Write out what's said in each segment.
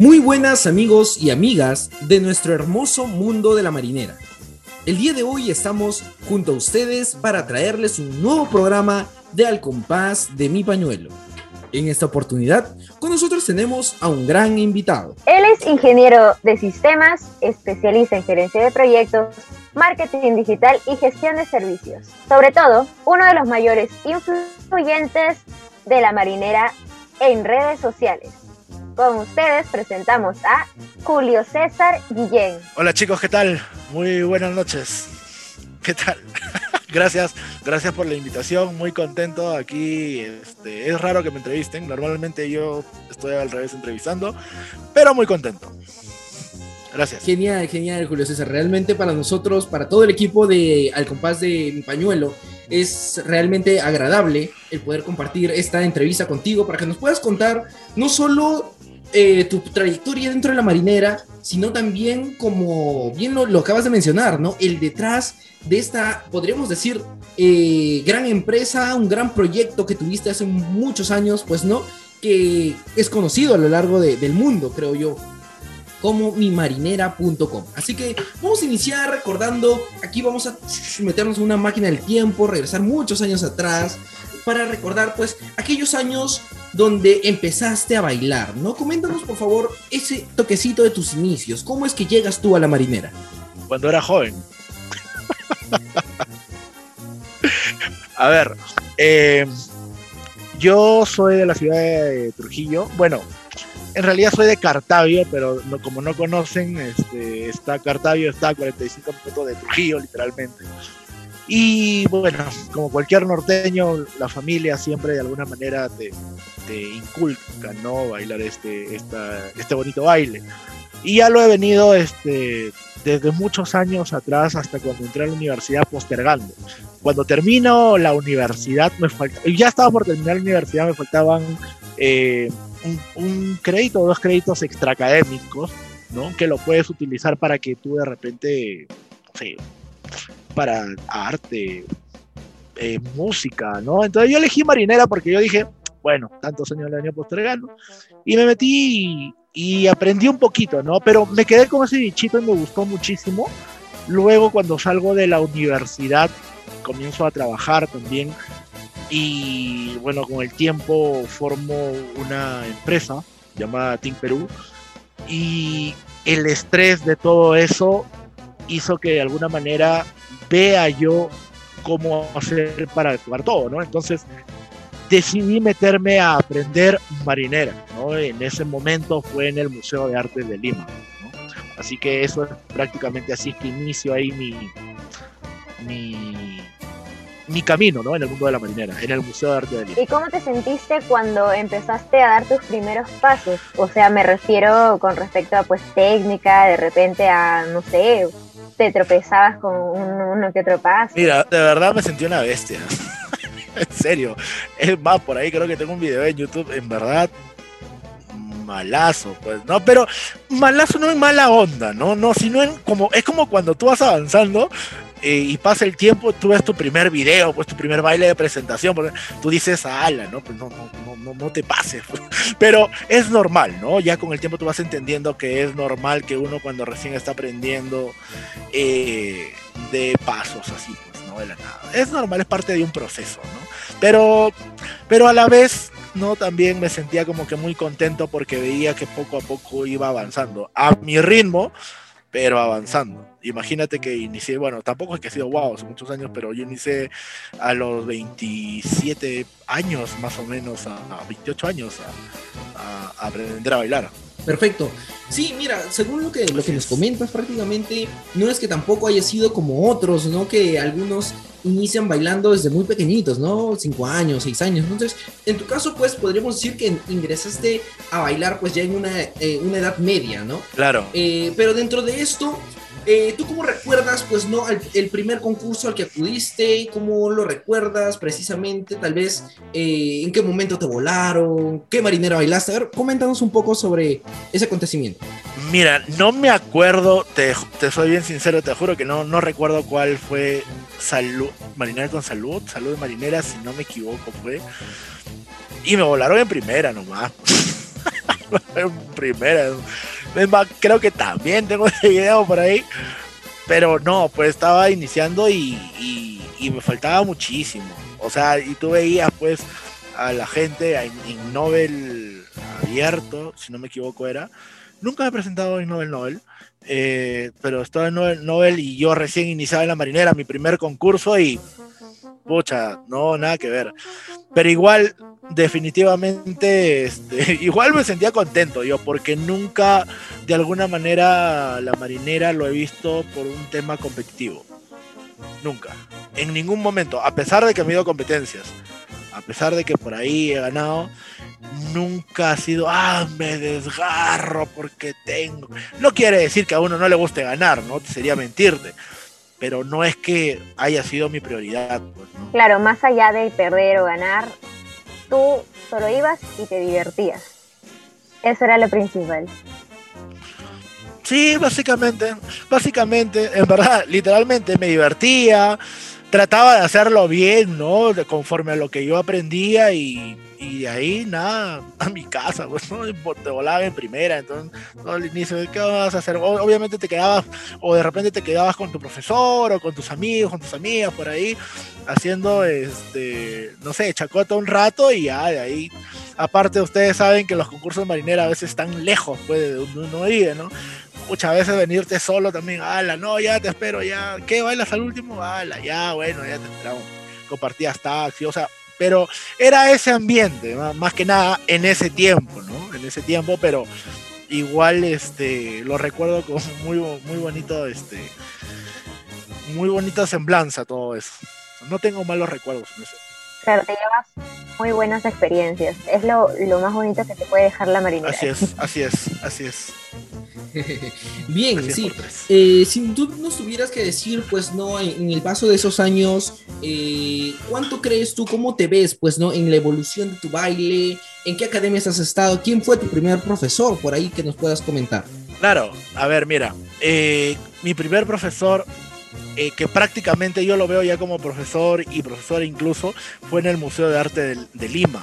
Muy buenas amigos y amigas de nuestro hermoso mundo de la marinera. El día de hoy estamos junto a ustedes para traerles un nuevo programa de Al compás de mi pañuelo. En esta oportunidad, con nosotros tenemos a un gran invitado. Él es ingeniero de sistemas, especialista en gerencia de proyectos, marketing digital y gestión de servicios. Sobre todo, uno de los mayores influyentes de la marinera en redes sociales. Con ustedes presentamos a Julio César Guillén. Hola chicos, ¿qué tal? Muy buenas noches. ¿Qué tal? gracias, gracias por la invitación, muy contento aquí. Este, es raro que me entrevisten, normalmente yo estoy al revés entrevistando, pero muy contento. Gracias. Genial, genial, Julio César. Realmente para nosotros, para todo el equipo de Al Compás de Mi Pañuelo, es realmente agradable el poder compartir esta entrevista contigo para que nos puedas contar no solo eh, tu trayectoria dentro de la marinera, sino también como bien lo, acabas de mencionar, ¿no? El detrás de esta, podríamos decir, eh, gran empresa, un gran proyecto que tuviste hace muchos años, pues no, que es conocido a lo largo del mundo, creo yo como mimarinera.com. Así que vamos a iniciar recordando, aquí vamos a meternos en una máquina del tiempo, regresar muchos años atrás, para recordar pues aquellos años donde empezaste a bailar, ¿no? Coméntanos por favor ese toquecito de tus inicios, ¿cómo es que llegas tú a la marinera? Cuando era joven. a ver, eh, yo soy de la ciudad de Trujillo, bueno, en realidad soy de Cartavio, pero como no conocen, este, está Cartavio está a 45 minutos de Trujillo, literalmente. Y bueno, como cualquier norteño, la familia siempre de alguna manera te, te inculca, ¿no? Bailar este, esta, este bonito baile. Y ya lo he venido este, desde muchos años atrás hasta cuando entré a la universidad postergando. Cuando termino la universidad, me falta, ya estaba por terminar la universidad, me faltaban eh, un, crédito o dos créditos extraacadémicos, ¿no? Que lo puedes utilizar para que tú de repente, para arte, eh, música, ¿no? Entonces yo elegí marinera porque yo dije, bueno, tantos años del año postergando, y me metí y, aprendí un poquito, ¿no? Pero me quedé con ese bichito y me gustó muchísimo. Luego cuando salgo de la universidad, comienzo a trabajar también y bueno, con el tiempo formo una empresa llamada Team Perú y el estrés de todo eso hizo que de alguna manera vea yo cómo hacer para actuar todo, ¿no? Entonces decidí meterme a aprender marinera, ¿no? En ese momento fue en el Museo de Arte de Lima, ¿no? Así que eso es prácticamente así que inicio ahí mi, mi, mi camino, ¿no? En el mundo de la marinera, en el Museo de Arte de Lima. ¿Y cómo te sentiste cuando empezaste a dar tus primeros pasos? O sea, me refiero con respecto a pues técnica, de repente a, no sé, te tropezabas con uno que otro paso. Mira, de verdad me sentí una bestia. en serio. Es más, por ahí creo que tengo un video en YouTube, en verdad, malazo, pues, ¿no? Pero malazo no es mala onda, ¿no? No, sino en como, es como cuando tú vas avanzando eh, y pasa el tiempo, tú ves tu primer video, pues tu primer baile de presentación, porque tú dices, ala, ¿no? Pues no, no, no, no te pases. Pero es normal, ¿no? Ya con el tiempo tú vas entendiendo que es normal que uno cuando recién está aprendiendo eh, de pasos así, pues, ¿no? De la nada. Es normal, es parte de un proceso, ¿no? Pero, pero a la vez, ¿no? También me sentía como que muy contento porque veía que poco a poco iba avanzando. A mi ritmo, pero avanzando. Imagínate que inicié, bueno, tampoco es que ha sido wow, hace muchos años, pero yo inicié a los 27 años más o menos, a, 28 años, a, aprender a bailar. Perfecto. Sí, mira, según lo que, lo que nos comentas, prácticamente no es que tampoco haya sido como otros, ¿no? Que algunos inician bailando desde muy pequeñitos, ¿no? Cinco años, seis años. Entonces, en tu caso, pues podríamos decir que ingresaste a bailar pues ya en una, eh, una edad media, ¿no? Claro. Eh, pero dentro de esto, eh, ¿Tú cómo recuerdas, pues, no, el primer concurso al que acudiste? ¿Cómo lo recuerdas precisamente? Tal vez, ¿en qué momento te volaron? ¿Qué marinera bailaste? A ver, coméntanos un poco sobre ese acontecimiento. Mira, no me acuerdo, te, te soy bien sincero, te juro que no, no recuerdo cuál fue Salud, Marinera con Salud, Salud de Marinera, si no me equivoco fue. Y me volaron en primera nomás. en primera. Creo que también tengo ese video por ahí. Pero no, pues estaba iniciando y, y, me faltaba muchísimo. O sea, y tú veías pues a la gente en, Nobel abierto, si no me equivoco era. Nunca me he presentado en Nobel Nobel. Eh, pero estaba en Nobel, Nobel y yo recién iniciaba en la marinera, mi primer concurso y pucha, no, nada que ver. Pero igual, definitivamente, este, igual me sentía contento yo, porque nunca, de alguna manera, la marinera lo he visto por un tema competitivo. Nunca. En ningún momento, a pesar de que me he ido competencias, a pesar de que por ahí he ganado, nunca ha sido, ah, me desgarro porque tengo. No quiere decir que a uno no le guste ganar, ¿no? Sería mentirte pero no es que haya sido mi prioridad. Pues, claro, más allá de perder o ganar, tú solo ibas y te divertías. Eso era lo principal. Sí, básicamente, básicamente, en verdad, literalmente me divertía, trataba de hacerlo bien, ¿no? De, conforme a lo que yo aprendía y y de ahí nada, a mi casa, pues, ¿no? te volaba en primera, entonces todo el inicio, ¿qué vas a hacer? Obviamente te quedabas, o de repente te quedabas con tu profesor, o con tus amigos, con tus amigas, por ahí, haciendo, este, no sé, chacota un rato y ya de ahí, aparte ustedes saben que los concursos de marinera a veces están lejos, pues, de donde uno vive, ¿no? Muchas veces venirte solo también, ala, no, ya te espero, ya, ¿qué bailas al último? Ala, ya, bueno, ya te esperamos. Compartías taxi, o sea, pero era ese ambiente, más que nada en ese tiempo, ¿no? En ese tiempo, pero igual este lo recuerdo con muy muy bonito este muy bonita semblanza todo eso. No tengo malos recuerdos en eso. Claro, te llevas muy buenas experiencias. Es lo, lo más bonito que te puede dejar la marinera. Así es, así es, así es. Bien, sí. Eh, si tú nos tuvieras que decir, pues no, en, el paso de esos años, eh, ¿cuánto crees tú, cómo te ves, pues no, en la evolución de tu baile? ¿En qué academias has estado? ¿Quién fue tu primer profesor? Por ahí que nos puedas comentar. Claro, a ver, mira, eh, mi primer profesor que prácticamente yo lo veo ya como profesor y profesor incluso, fue en el Museo de Arte de, Lima,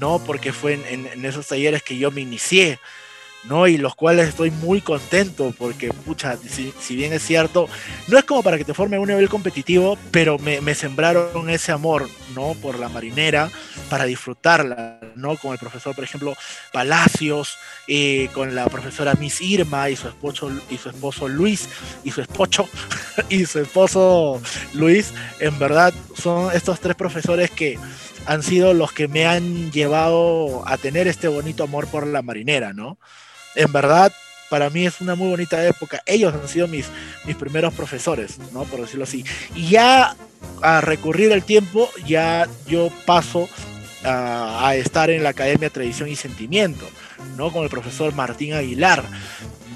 ¿no? Porque fue en, en, esos talleres que yo me inicié. ¿No? Y los cuales estoy muy contento porque, pucha, si, bien es cierto, no es como para que te forme un nivel competitivo, pero me, sembraron ese amor, ¿no? Por la marinera, para disfrutarla, ¿no? Con el profesor, por ejemplo, Palacios, eh, con la profesora Miss Irma y su esposo, y su esposo Luis, y su esposo, y su esposo Luis, en verdad son estos tres profesores que han sido los que me han llevado a tener este bonito amor por la marinera, ¿no? En verdad, para mí es una muy bonita época. Ellos han sido mis, mis primeros profesores, ¿no? Por decirlo así. Y ya a recurrir el tiempo, ya yo paso a, estar en la Academia Tradición y Sentimiento, ¿no? Con el profesor Martín Aguilar.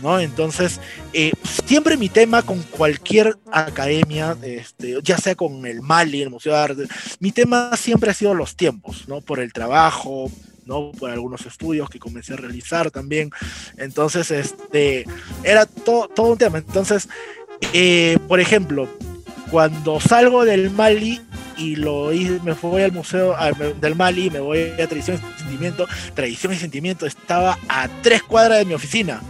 ¿No? Entonces, eh, siempre mi tema con cualquier academia, este, ya sea con el Mali, el Museo de Arte, mi tema siempre ha sido los tiempos, ¿no? Por el trabajo, ¿no? Por algunos estudios que comencé a realizar también. Entonces, este, era todo, todo un tema. Entonces, eh, por ejemplo, cuando salgo del Mali y lo me voy al museo del Mali, me voy a Tradición y Sentimiento, Tradición y Sentimiento estaba a tres cuadras de mi oficina.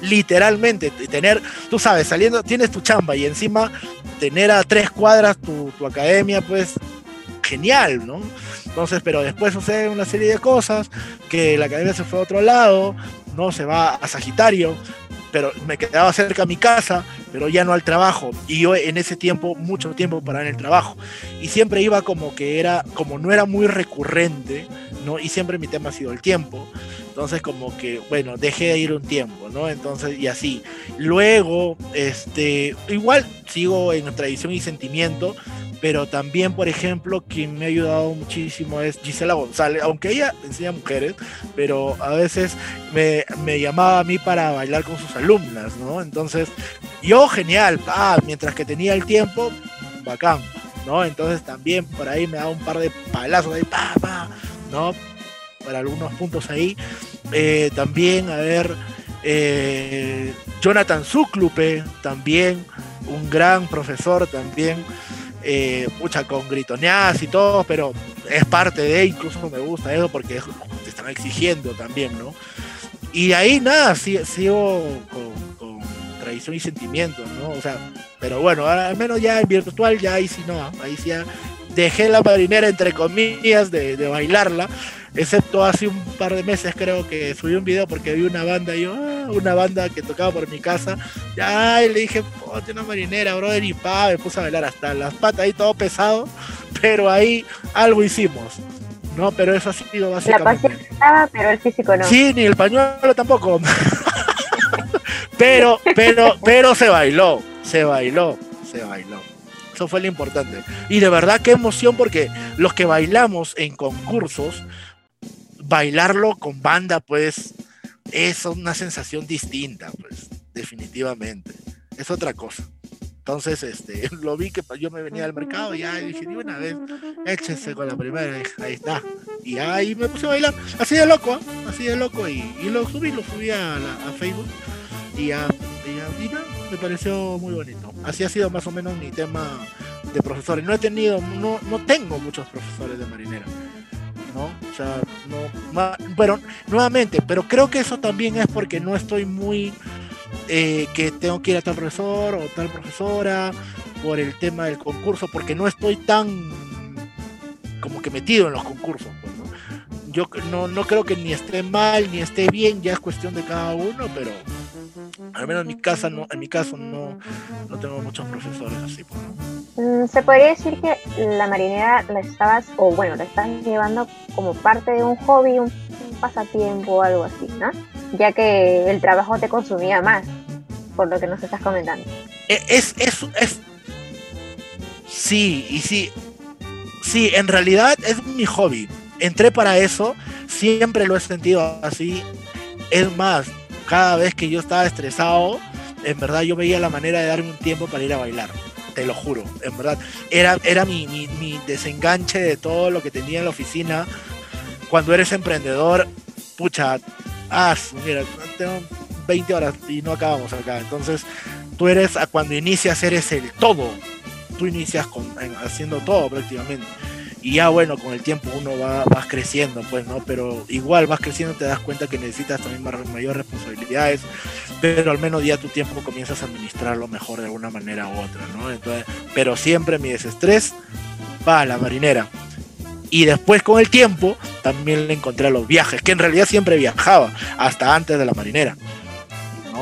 Literalmente, tener, tú sabes, saliendo, tienes tu chamba y encima tener a tres cuadras tu, tu academia, pues genial, ¿no? Entonces, pero después sucede una serie de cosas, que la academia se fue a otro lado, no se va a Sagitario, pero me quedaba cerca a mi casa, pero ya no al trabajo. Y yo en ese tiempo, mucho tiempo para en el trabajo. Y siempre iba como que era, como no era muy recurrente, ¿no? Y siempre mi tema ha sido el tiempo. Entonces como que, bueno, dejé de ir un tiempo, ¿no? Entonces, y así. Luego, este, igual sigo en tradición y sentimiento, pero también, por ejemplo, quien me ha ayudado muchísimo es Gisela González, aunque ella enseña mujeres, pero a veces me, llamaba a mí para bailar con sus alumnas, ¿no? Entonces, yo genial, ah, mientras que tenía el tiempo, bacán, ¿no? Entonces también por ahí me da un par de palazos ahí, pa, pa, ¿no? Para algunos puntos ahí. Eh, también, a ver, eh, Jonathan Zuclupe, también un gran profesor también eh, pucha, con gritoneadas y todo, pero es parte de, incluso me gusta eso porque te están exigiendo también, ¿no? Y ahí nada, sigo con, tradición y sentimientos, ¿no? O sea, pero bueno, al menos ya en virtual ya ahí sí no, ahí sí dejé la marinera entre comillas de bailarla excepto hace un par de meses creo que subí un video porque vi una banda, y yo, ah, una banda que tocaba por mi casa, ya, y le dije, ponte una marinera, brother, y pa, me puse a bailar hasta las patas ahí todo pesado, pero ahí algo hicimos. No, pero eso ha sido básicamente. La pasión estaba, pero el físico no. Sí, ni el pañuelo tampoco. pero, pero, pero se bailó, se bailó, se bailó. Eso fue lo importante. Y de verdad qué emoción porque los que bailamos en concursos bailarlo con banda, pues, es una sensación distinta, pues, definitivamente. Es otra cosa. Entonces, este, lo vi que yo me venía al mercado y ya dije, ni una vez, échense con la primera, ahí está. Y ahí me puse a bailar, así de loco, ¿eh? así de loco, y, lo subí, lo subí a, Facebook y ya, y, me pareció muy bonito. Así ha sido más o menos mi tema de profesores. No he tenido, no, no tengo muchos profesores de marinera. ¿No? O sea, no, pero nuevamente, pero creo que eso también es porque no estoy muy eh, que tengo que ir a tal profesor o tal profesora por el tema del concurso, porque no estoy tan como que metido en los concursos. Yo no, no creo que ni esté mal ni esté bien, ya es cuestión de cada uno, pero al menos en mi casa no, en mi caso no, no tengo muchos profesores así. Pues, mm, Se podría decir que la marinera la estabas, o bueno, la estás llevando como parte de un hobby, un, pasatiempo o algo así, ¿no? Ya que el trabajo te consumía más, por lo que nos estás comentando. E, es, es, es, sí, y sí, sí, en realidad es mi hobby. Entré para eso, siempre lo he sentido así. Es más, cada vez que yo estaba estresado, en verdad yo veía la manera de darme un tiempo para ir a bailar. Te lo juro, en verdad. Era, era mi, mi, desenganche de todo lo que tenía en la oficina. Cuando eres emprendedor, pucha, ah, mira, tengo 20 horas y no acabamos acá. Entonces, tú eres, cuando inicias, eres el todo. Tú inicias con, haciendo todo prácticamente. Y ya bueno, con el tiempo uno va vas creciendo, pues, ¿no? Pero igual vas creciendo, te das cuenta que necesitas también mayores responsabilidades, pero al menos ya tu tiempo comienzas a administrarlo mejor de alguna manera u otra, ¿no? Entonces, pero siempre mi desestrés va a la marinera. Y después con el tiempo también le encontré a los viajes, que en realidad siempre viajaba, hasta antes de la marinera.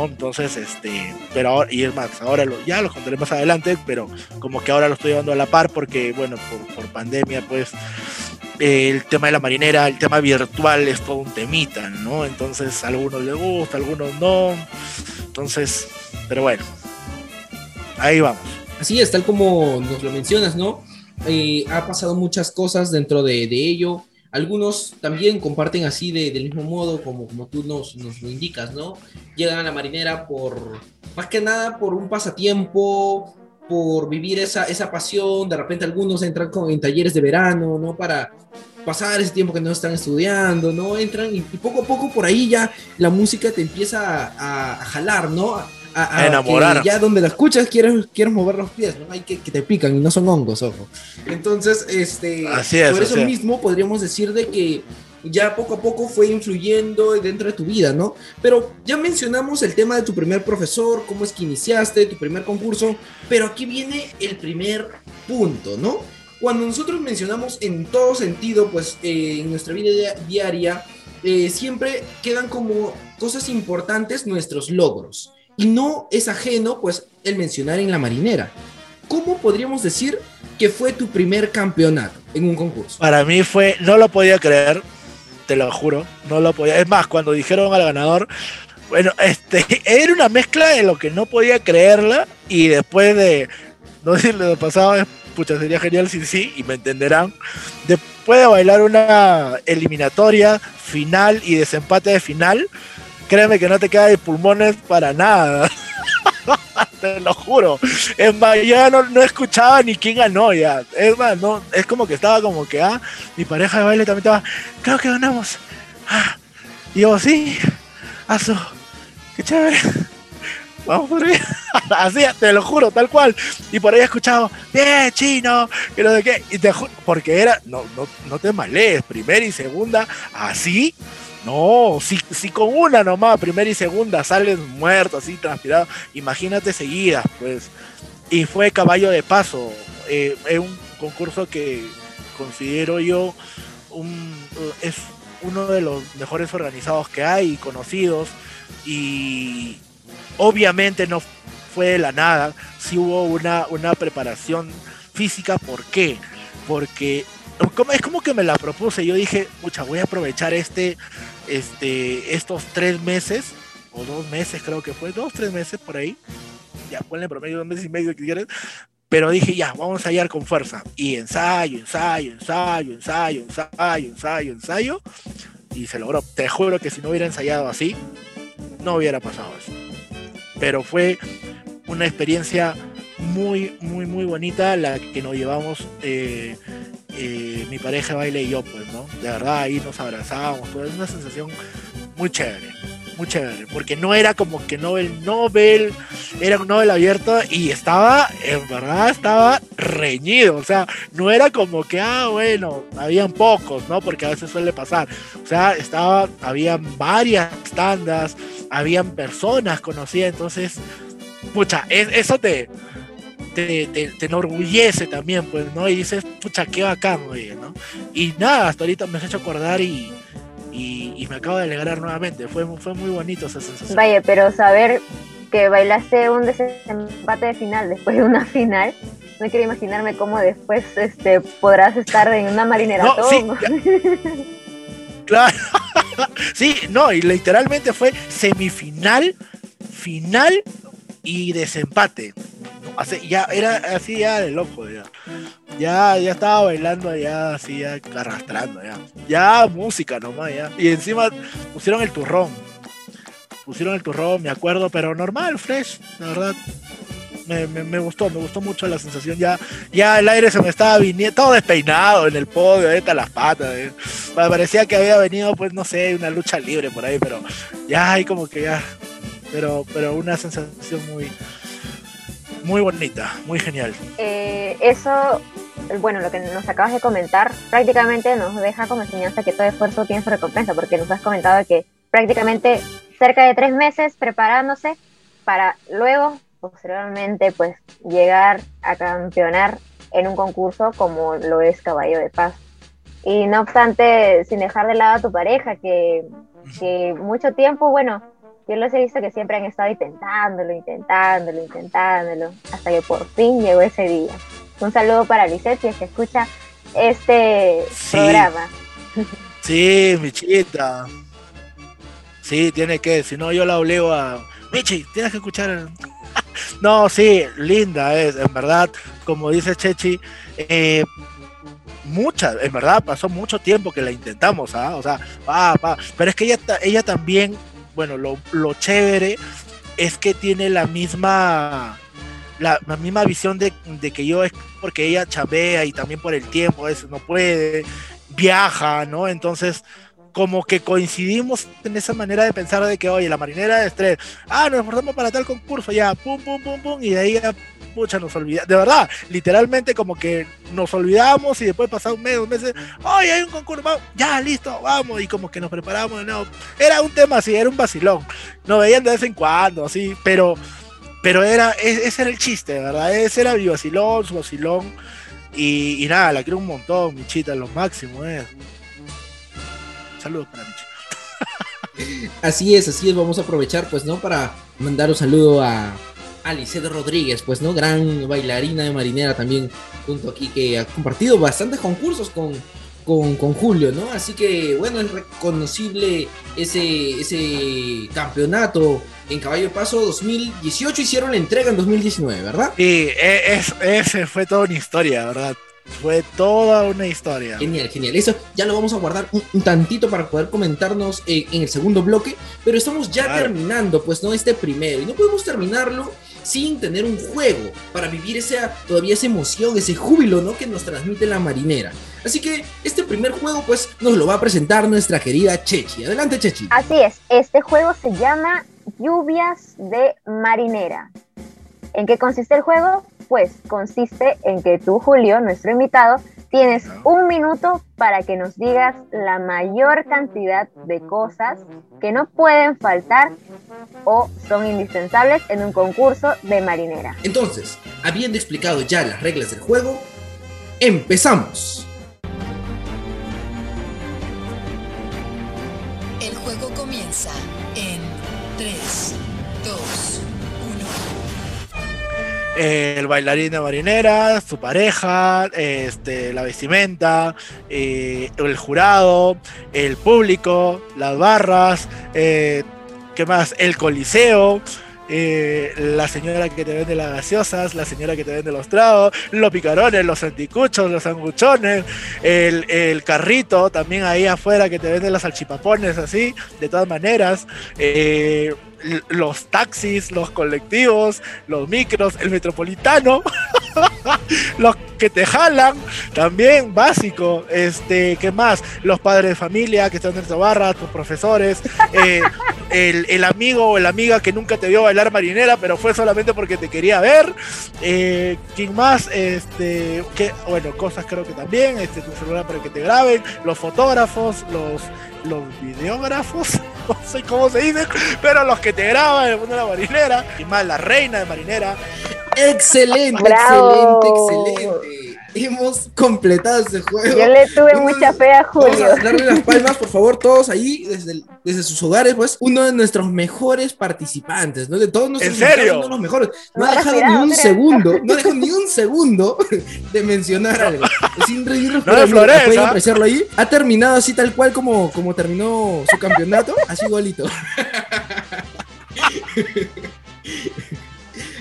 Entonces, este, pero ahora, y es más, ahora ya lo contaré más adelante, pero como que ahora lo estoy llevando a la par porque, bueno, por, pandemia, pues el tema de la marinera, el tema virtual es todo un temita, ¿no? Entonces, a algunos les gusta, a algunos no. Entonces, pero bueno, ahí vamos. Así es, tal como nos lo mencionas, ¿no? Eh, ha pasado muchas cosas dentro de, de ello. Algunos también comparten así de, del mismo modo como, como tú nos, nos, lo indicas, ¿no? Llegan a la marinera por, más que nada, por un pasatiempo, por vivir esa, esa pasión. De repente algunos entran con, en talleres de verano, ¿no? Para pasar ese tiempo que no están estudiando, ¿no? Entran y, poco a poco por ahí ya la música te empieza a, a jalar, ¿no? A, enamorar. ya donde la escuchas quieres, quieres mover los pies, ¿no? Hay que, que te pican y no son hongos, ojo. Entonces, este, por eso mismo podríamos decir de que ya poco a poco fue influyendo dentro de tu vida, ¿no? Pero ya mencionamos el tema de tu primer profesor, cómo es que iniciaste, tu primer concurso, pero aquí viene el primer punto, ¿no? Cuando nosotros mencionamos en todo sentido, pues eh, en nuestra vida diaria, eh, siempre quedan como cosas importantes nuestros logros. Y no es ajeno, pues, el mencionar en la marinera. ¿Cómo podríamos decir que fue tu primer campeonato en un concurso? Para mí fue, no lo podía creer, te lo juro, no lo podía. Es más, cuando dijeron al ganador, bueno, este, era una mezcla de lo que no podía creerla y después de, no sé si lo pasaba, pucha, sería genial si sí, y me entenderán. Después de bailar una eliminatoria final y desempate de final, créeme que no te queda de pulmones para nada. te lo juro. Es más, ya no, escuchaba ni quién ganó ya. Es más, no, es como que estaba como que, ah, mi pareja de baile también estaba, creo que ganamos. Ah, y yo, sí, aso, qué chévere. vamos por ahí. Así, te lo juro, tal cual. Y por ahí he escuchado, bien, chino, que no de qué. Y te porque era, no, no, no te malees, primera y segunda, así. No, si, si con una nomás, primera y segunda, sales muerto, así transpirado, imagínate seguidas, pues. Y fue caballo de paso. Eh, es un concurso que considero yo un, es uno de los mejores organizados que hay, conocidos, y obviamente no fue de la nada, si hubo una, una preparación física, ¿por qué? Porque es como que me la propuse, yo dije, mucha, voy a aprovechar este, este, estos tres meses, o dos meses creo que fue, dos, tres meses por ahí, ya ponle promedio dos meses y medio que quieres, pero dije, ya, vamos a ensayar con fuerza. Y ensayo, ensayo, ensayo, ensayo, ensayo, ensayo, ensayo. Y se logró. Te juro que si no hubiera ensayado así, no hubiera pasado eso. Pero fue una experiencia muy, muy, muy bonita la que nos llevamos eh, mi pareja baile y yo, pues, ¿no? De verdad, ahí nos abrazábamos, es una sensación muy chévere muy chévere, porque no era como que Nobel Nobel, era un Nobel abierto y estaba, en verdad, estaba reñido, o sea, no era como que, ah, bueno, habían pocos, ¿no? Porque a veces suele pasar, o sea, estaba, habían varias tandas, habían personas conocidas, entonces, pucha, eso te, te, te, enorgullece también, pues, ¿no? Y dices, pucha, qué bacán, oye, ¿no? Y nada, hasta ahorita me has hecho acordar y y, me acabo de alegrar nuevamente. Fue, fue muy bonito esa sensación. Vaya, pero saber que bailaste un desempate de final después de una final, no quiero imaginarme cómo después este, podrás estar en una marinera. No, sí, claro. sí, no, y literalmente fue semifinal, final y desempate. Ya era así ya de loco ya. Ya, ya estaba bailando ya así ya arrastrando ya. Ya música nomás ya. Y encima pusieron el turrón. Pusieron el turrón, me acuerdo, pero normal, fresh, la verdad. Me, gustó, me gustó mucho la sensación. Ya, ya el aire se me estaba viniendo, todo despeinado en el podio, ahorita las patas. Eh. Parecía que había venido, pues no sé, una lucha libre por ahí, pero ya hay como que ya pero, pero una sensación muy, muy bonita, muy genial. Eh, eso, bueno, lo que nos acabas de comentar, prácticamente nos deja como enseñanza que todo esfuerzo tiene su recompensa, porque nos has comentado que prácticamente cerca de tres meses preparándose para luego, posteriormente, pues llegar a campeonar en un concurso como lo es Caballo de Paz. Y no obstante, sin dejar de lado a tu pareja, que, que mucho tiempo, bueno, yo los he visto que siempre han estado intentándolo, intentándolo, intentándolo, hasta que por fin llegó ese día. Un saludo para Lisette, que escucha este programa. Sí, Michita. Sí, tiene que, si no yo la obligo a... Michi, tienes que escuchar... no, sí, linda es, en verdad, como dice Chechi, eh, muchas, en verdad pasó mucho tiempo que la intentamos, ¿ah? O sea, va, va, pero es que ella, ella también bueno, lo, lo chévere es que tiene la misma la, misma visión de, que yo es porque ella chabea y también por el tiempo, a veces no puede, viaja, ¿no? Entonces, como que coincidimos en esa manera de pensar de que, oye, la marinera de estrés, ah, nos esforzamos para tal concurso, ya, pum, pum, pum, pum, y de ahí ya, pucha, nos olvidamos, de verdad, literalmente como que nos olvidamos y después pasado un mes, dos meses, oye, hay un concurso, ya, listo, vamos, y como que nos preparamos, no, era un tema así, era un vacilón, nos veían de vez en cuando, así, pero, pero era, e, ese era el chiste, ¿verdad? Ese era mi vacilón, su vacilón, y, nada, la quiero un montón, Michita, lo máximo, eh. Saludos para Michi. así es, así es, vamos a aprovechar, pues, ¿no? Para mandar un saludo a Alice Rodríguez, pues, ¿no? Gran bailarina de marinera también, junto aquí, que ha compartido bastantes concursos con, con, Julio, ¿no? Así que, bueno, es reconocible ese, ese campeonato en Caballo de Paso 2018, hicieron la entrega en 2019, ¿verdad? Sí, e, es, ese fue toda una historia, ¿verdad? Fue toda una historia. Genial, genial. Eso ya lo vamos a guardar un, tantito para poder comentarnos eh, en el segundo bloque. Pero estamos ya terminando, pues, ¿no? Este primero. Y no podemos terminarlo sin tener un juego para vivir esa, todavía esa emoción, ese júbilo, ¿no? Que nos transmite la marinera. Así que este primer juego, pues, nos lo va a presentar nuestra querida Chechi. Adelante, Chechi. Así es. Este juego se llama Lluvias de Marinera. ¿En qué consiste el juego? Pues consiste en que tú, Julio, nuestro invitado, tienes un minuto para que nos digas la mayor cantidad de cosas que no pueden faltar o son indispensables en un concurso de marinera. Entonces, habiendo explicado ya las reglas del juego, empezamos. El juego comienza en 3, 2, 1. El bailarín de marinera, su pareja, este, la vestimenta, eh, el jurado, el público, las barras, eh, ¿qué más? El coliseo, eh, la señora que te vende las gaseosas, la señora que te vende los tragos, los picarones, los anticuchos, los sanguchones, el, carrito también ahí afuera que te vende los salchipapones así, de todas maneras, eh, los taxis, los colectivos, los micros, el metropolitano, los que te jalan, también básico, este, ¿qué más? Los padres de familia que están en tu barra, tus profesores, eh, el, el amigo o la amiga que nunca te vio bailar marinera, pero fue solamente porque te quería ver. Eh, ¿Quién más? Este, que, bueno, cosas creo que también, este, tu celular para que te graben, los fotógrafos, los, los videógrafos, no sé cómo se dice, pero los que te graban en el mundo de la marinera, y más la reina de marinera. Excelente, Bravo. excelente, excelente. Hemos completado este juego. Yo le tuve Vamos- mucha fe a Vamos Julio. a darle las palmas, por favor, todos ahí, desde, el- desde sus hogares, pues, uno de nuestros mejores participantes, ¿no? De todos nuestros ¿En serio? uno de los mejores. No, No ha dejado ni un segundo, no ha dejado ni un segundo de mencionar algo. Es increíble No de Flores, pueden apreciarlo ahí. Ha terminado así tal cual como, como terminó su campeonato, así igualito.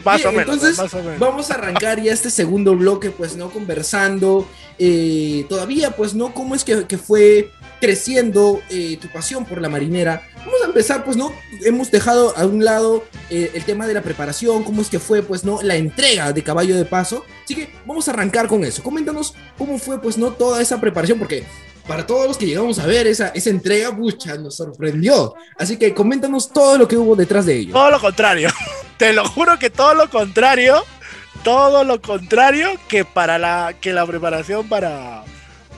Más o menos, entonces, más o menos. Vamos a arrancar ya este segundo bloque, pues, ¿no? Conversando. eh, todavía, pues, ¿no? ¿Cómo es que, que fue creciendo eh, tu pasión por la marinera? Vamos a empezar, pues, ¿no? Hemos dejado a un lado eh, el tema de la preparación, cómo es que fue, pues, ¿no? La entrega de caballo de paso. Así que vamos a arrancar con eso. Coméntanos cómo fue, pues, ¿no? Toda esa preparación, porque para todos los que llegamos a ver esa, esa entrega, pucha, nos sorprendió. Así que coméntanos todo lo que hubo detrás de ello. Todo lo contrario. Te lo juro que todo lo contrario. Todo lo contrario que para la que la preparación para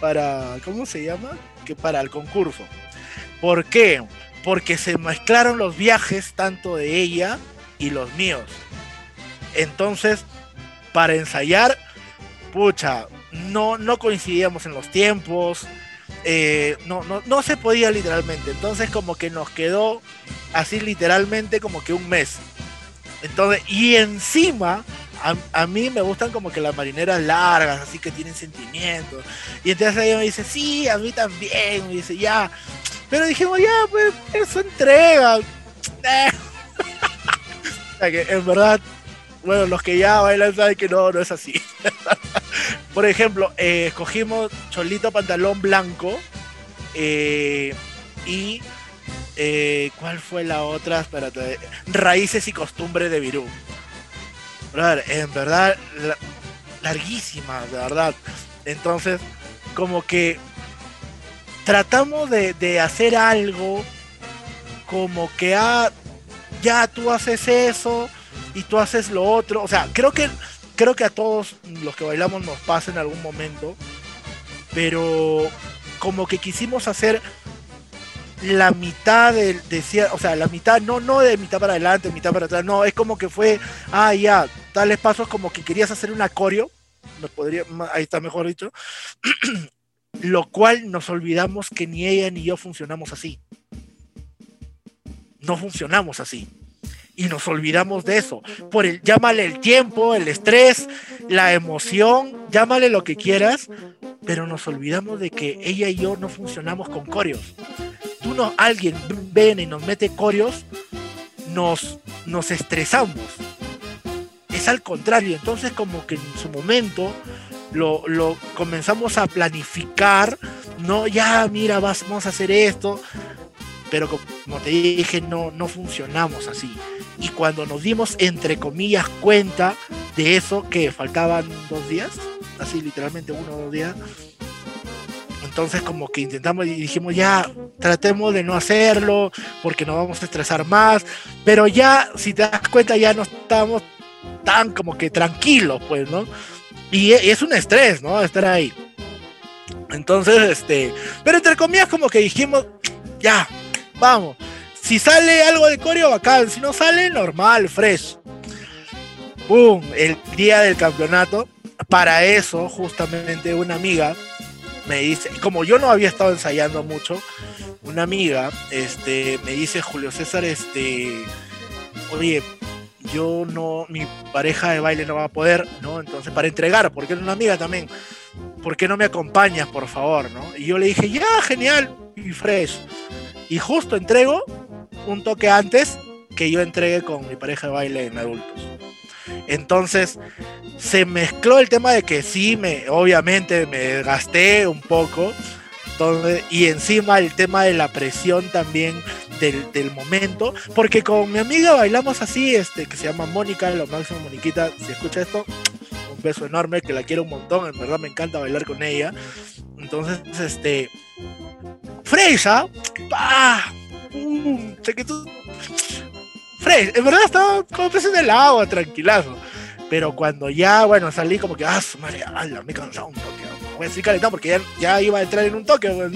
para ¿cómo se llama? Que para el concurso. ¿Por qué? Porque se mezclaron los viajes tanto de ella y los míos. Entonces, para ensayar, pucha, no, no coincidíamos en los tiempos. Eh, no, no, no se podía literalmente. Entonces como que nos quedó así literalmente como que un mes. Entonces, y encima, a, a mí me gustan como que las marineras largas, así que tienen sentimientos. Y entonces ella me dice, sí, a mí también. Me dice, ya. Pero dijimos, ya, pues, eso entrega. O sea que en verdad, bueno, los que ya bailan saben que no, no es así. Por ejemplo, eh, escogimos cholito pantalón blanco eh, y eh, ¿cuál fue la otra? Espérate, raíces y costumbres de Virú. En verdad, la- larguísima, de verdad. Entonces, como que tratamos de, de hacer algo como que ah, ya tú haces eso y tú haces lo otro. O sea, creo que creo que a todos los que bailamos nos pasa en algún momento, pero como que quisimos hacer la mitad del de, o sea, la mitad, no, no de mitad para adelante, mitad para atrás, no, es como que fue, ah, ya, tales pasos como que querías hacer una coreo, no podría, ahí está mejor dicho, lo cual nos olvidamos que ni ella ni yo funcionamos así. No funcionamos así. Y nos olvidamos de eso. Por el, llámale el tiempo, el estrés, la emoción, llámale lo que quieras, pero nos olvidamos de que ella y yo no funcionamos con coreos. Tú no, alguien viene y nos mete coreos, nos, nos estresamos. Es al contrario, entonces como que en su momento lo, lo comenzamos a planificar, no, ya, mira, vas- vamos a hacer esto, pero co- como te dije, no, no funcionamos así. Y cuando nos dimos, entre comillas, cuenta de eso, que faltaban dos días, así literalmente uno o dos días, Entonces como que intentamos y dijimos, ya, tratemos de no hacerlo porque nos vamos a estresar más. Pero ya, si te das cuenta, ya no estamos tan como que tranquilos, pues, ¿no? Y, y es un estrés, ¿no? Estar ahí. Entonces, este, pero entre comillas como que dijimos, ya, vamos. Si sale algo de coreo, bacán. Si no sale, normal, fresh. ¡Pum! El día del campeonato. Para eso, justamente, una amiga me dice, como yo no había estado ensayando mucho, una amiga este, me dice, Julio César, este, oye, yo no, mi pareja de baile no va a poder, ¿no? Entonces, para entregar, porque es una amiga también, ¿por qué no me acompañas, por favor, ¿no? Y yo le dije, ya, genial, y fresh. Y justo entrego un toque antes que yo entregué con mi pareja de baile en adultos. Entonces, se mezcló el tema de que sí, me, obviamente me gasté un poco. Y encima el tema de la presión también del, del, momento. Porque con mi amiga bailamos así, este, que se llama Mónica, lo máximo Moniquita, si escucha esto, un beso enorme, que la quiero un montón, en verdad me encanta bailar con ella. Entonces, este. Freisa, ¡pah! Uh, sé que tú. En verdad estaba como pez en el agua, tranquilazo. Pero cuando ya, bueno, salí como que, ah, su madre, ala, me he cansado un toque. Voy a decir calentado porque ya, ya iba a entrar en un toque, pues.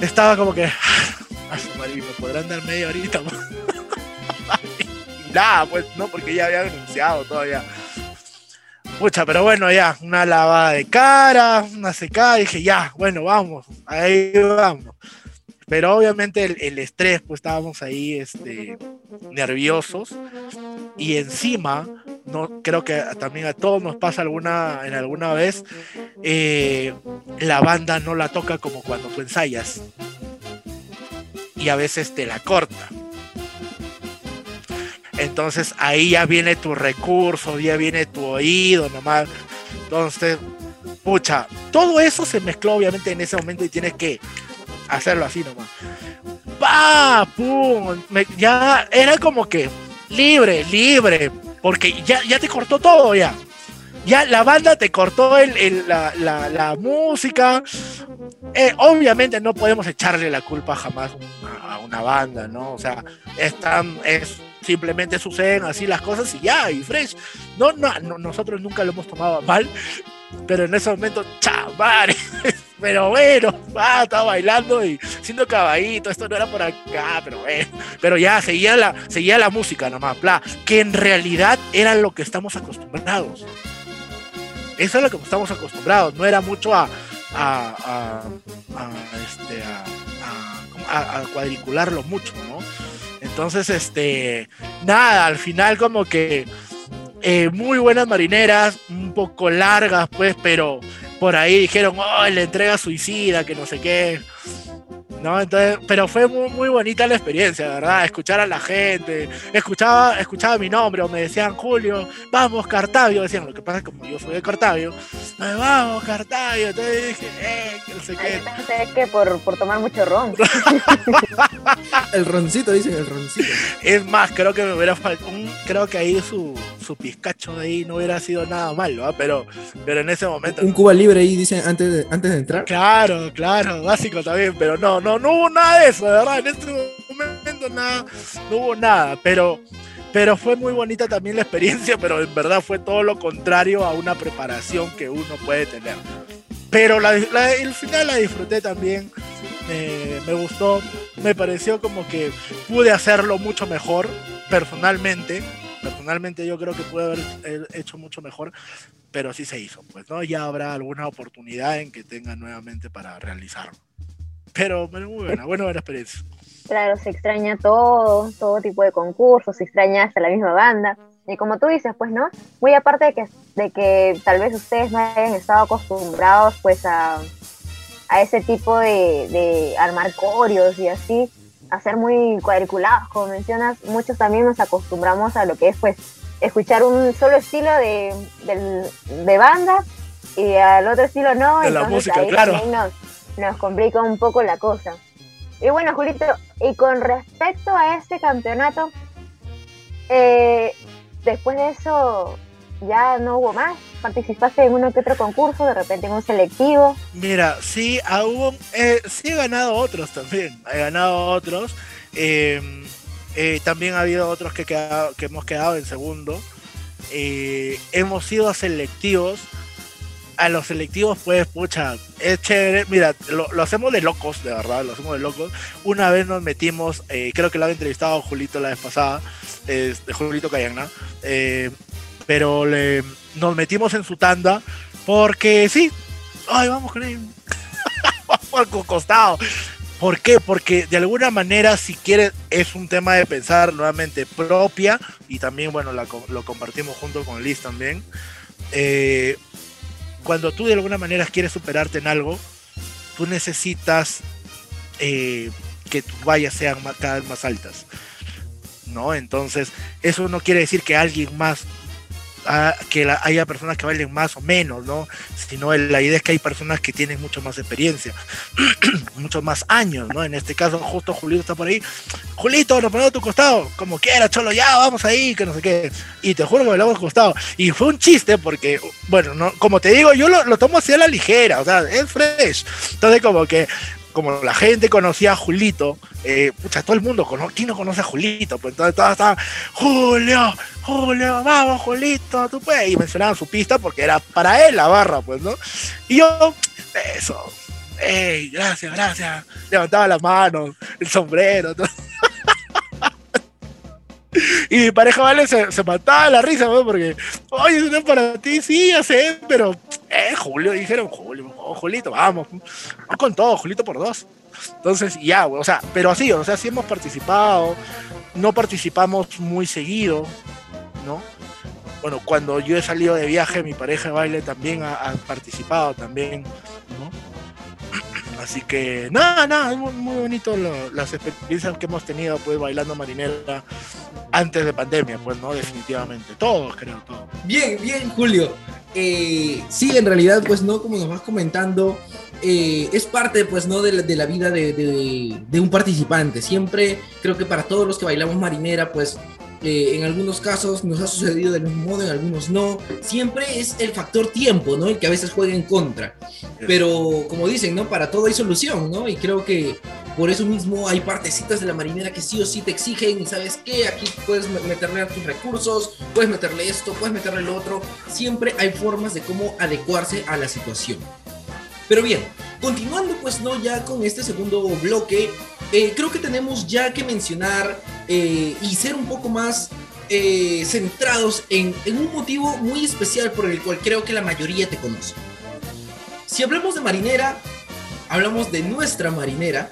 Estaba como que, ah, su madre, me podrán dar media horita. y nada, pues, no, porque ya había anunciado todavía. Pucha, pero bueno, ya, una lavada de cara, una secada, dije, ya, bueno, vamos, ahí vamos. Pero obviamente el, estrés, pues estábamos ahí este, nerviosos. Y encima, no, creo que también a todos nos pasa alguna, en alguna vez, eh, la banda no la toca como cuando tú ensayas. Y a veces te la corta. Entonces ahí ya viene tu recurso, ya viene tu oído nomás. Entonces, pucha, todo eso se mezcló obviamente en ese momento y tienes que hacerlo así nomás. ¡Pa! ¡Pum! Ya era como que libre, libre, porque ya, ya te cortó todo ya. Ya la banda te cortó el, la, la, música. Eh, obviamente no podemos echarle la culpa jamás a, una banda, ¿no? O sea, están, es, simplemente suceden así las cosas y ya, y fresh. No, no, no nosotros nunca lo hemos tomado mal, pero en ese momento, chaval, pero bueno, estaba bailando y siendo caballito, esto no era por acá, pero bueno, pero ya seguía la, seguía la música nomás, bla, que en realidad era lo que estamos acostumbrados. Eso es lo que estamos acostumbrados, no era mucho a, a, a, a este, a, cuadricularlo mucho, ¿no? Entonces, este, nada, al final como que eh, muy buenas marineras, un poco largas, pues, pero por ahí dijeron, oh, la entrega suicida, que no sé qué. ¿No? Entonces, pero fue muy, muy bonita la experiencia, ¿verdad? Escuchar a la gente, escuchaba, escuchaba mi nombre o me decían Julio, vamos Cartavio, decían, lo que pasa es que como yo soy de Cartavio, vamos Cartavio, entonces dije, eh, que no sé qué. Pensé que por, por tomar mucho ron. el roncito, dicen el roncito. Es más, creo que me hubiera faltado, creo que ahí su, su pizcacho de ahí no hubiera sido nada malo, ¿eh? pero, pero en ese momento... Un Cuba libre ahí, dicen, antes de, antes de entrar. Claro, claro, básico también, pero no, no, no hubo nada de eso, de verdad, en este momento nada, no hubo nada, pero, pero fue muy bonita también la experiencia, pero en verdad fue todo lo contrario a una preparación que uno puede tener. Pero la, el final la disfruté también, me, gustó, me pareció como que pude hacerlo mucho mejor personalmente, personalmente yo creo que pude haber hecho mucho mejor, pero sí se hizo, pues, ¿no? Ya habrá alguna oportunidad en que tenga nuevamente para realizarlo. Pero, pero muy buena, buena, buena experiencia. Claro, se extraña todo, todo tipo de concursos, se extraña hasta la misma banda. Y como tú dices, pues, ¿no? Muy aparte de que, de que tal vez ustedes no hayan estado acostumbrados, pues, a, a ese tipo de, de armar corios y así, a ser muy cuadriculados, como mencionas, muchos también nos acostumbramos a lo que es, pues, escuchar un solo estilo de, de, de banda y al otro estilo no. De la música, claro. Nos, nos complica un poco la cosa. Y bueno, Julito, y con respecto a este campeonato, eh, después de eso ya no hubo más. ¿Participaste en uno que otro concurso, de repente en un selectivo? Mira, sí, aún, eh, sí he ganado otros también, he ganado otros. Eh, eh, también ha habido otros que, que hemos quedado en segundo. Eh, hemos ido a selectivos. A los selectivos, pues, pucha, es chévere. Mira, lo, hacemos de locos, de verdad, lo hacemos de locos. Una vez nos metimos, eh, creo que lo había entrevistado Julito la vez pasada, eh, Julito Cayana, pero nos metimos en su tanda porque sí, ay, vamos con él. vamos al costado. ¿Por qué? Porque de alguna manera, si quieres, es un tema de pensar nuevamente propia y también, bueno, la, lo compartimos junto con Liz también. Eh, cuando tú de alguna manera quieres superarte en algo, tú necesitas eh, que tus vallas sean más, cada vez más altas. ¿No? Entonces, eso no quiere decir que alguien más a, que la, haya personas que valen más o menos, ¿no? Sino la idea es que hay personas que tienen mucho más experiencia, muchos más años, ¿no? En este caso, justo Julito está por ahí. Julito, nos ponemos a tu costado, como quiera, cholo, ya, vamos ahí, que no sé qué. Y te juro que lo hemos costado. Y fue un chiste porque, bueno, no, como te digo, yo lo, lo tomo así a la ligera, o sea, es fresh. Entonces, como que como la gente conocía a Julito, eh, pucha, todo el mundo, cono ¿quién no conoce a Julito? Pues entonces todos estaban, Julio, Julio, vamos, Julito, tú puedes. Y mencionaban su pista porque era para él la barra, pues, ¿no? Y yo, eso, hey, gracias, gracias. Levantaba las manos, el sombrero, todo. Y mi pareja, vale, se, se mataba la risa, ¿no? porque, oye, no es para ti, sí, ya sé, pero, eh, Julio, dijeron, Julio, oh, Julito, vamos, con todo, Julito por dos. Entonces, ya, o sea, pero así, o sea, sí hemos participado, no participamos muy seguido, ¿no? Bueno, cuando yo he salido de viaje, mi pareja de baile también ha, participado, también, ¿no? Así que nada, nada, es muy, bonito las experiencias que hemos tenido pues bailando marinera antes de pandemia, pues no, definitivamente. Todos, creo, todos. Bien, bien, Julio. Eh, sí, en realidad, pues no, como nos vas comentando, eh, es parte, pues no, de la, de la vida de, de, de, un participante. Siempre creo que para todos los que bailamos marinera, pues eh, en algunos casos nos ha sucedido del mismo modo, en algunos no. Siempre es el factor tiempo, ¿no? El que a veces juega en contra. Pero como dicen, ¿no? Para todo hay solución, ¿no? Y creo que por eso mismo hay partecitas de la marinera que sí o sí te exigen, sabes qué, aquí puedes meterle a tus recursos, puedes meterle esto, puedes meterle lo otro. Siempre hay formas de cómo adecuarse a la situación. Pero bien, continuando pues no ya con este segundo bloque, eh, creo que tenemos ya que mencionar eh, y ser un poco más eh, centrados en, en, un motivo muy especial por el cual creo que la mayoría te conoce. Si hablamos de marinera, hablamos de nuestra marinera.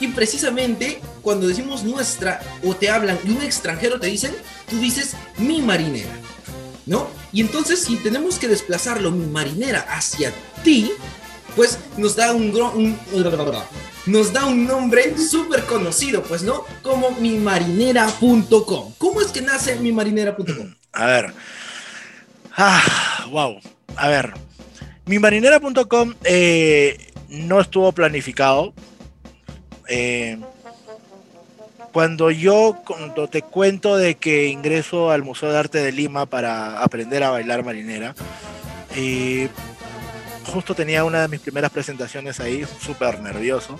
Y precisamente cuando decimos nuestra o te hablan y un extranjero te dicen, tú dices mi marinera. ¿No? Y entonces si tenemos que desplazarlo, mi marinera, hacia ti, pues nos da un, nos da un nombre súper conocido, pues, ¿no? Como mimarinera.com. ¿Cómo es que nace mimarinera.com? A ver. Ah, wow. A ver. Mimarinera.com eh, no estuvo planificado. Eh, cuando yo cuando te cuento de que ingreso al Museo de Arte de Lima para aprender a bailar marinera, eh, justo tenía una de mis primeras presentaciones ahí, súper nervioso,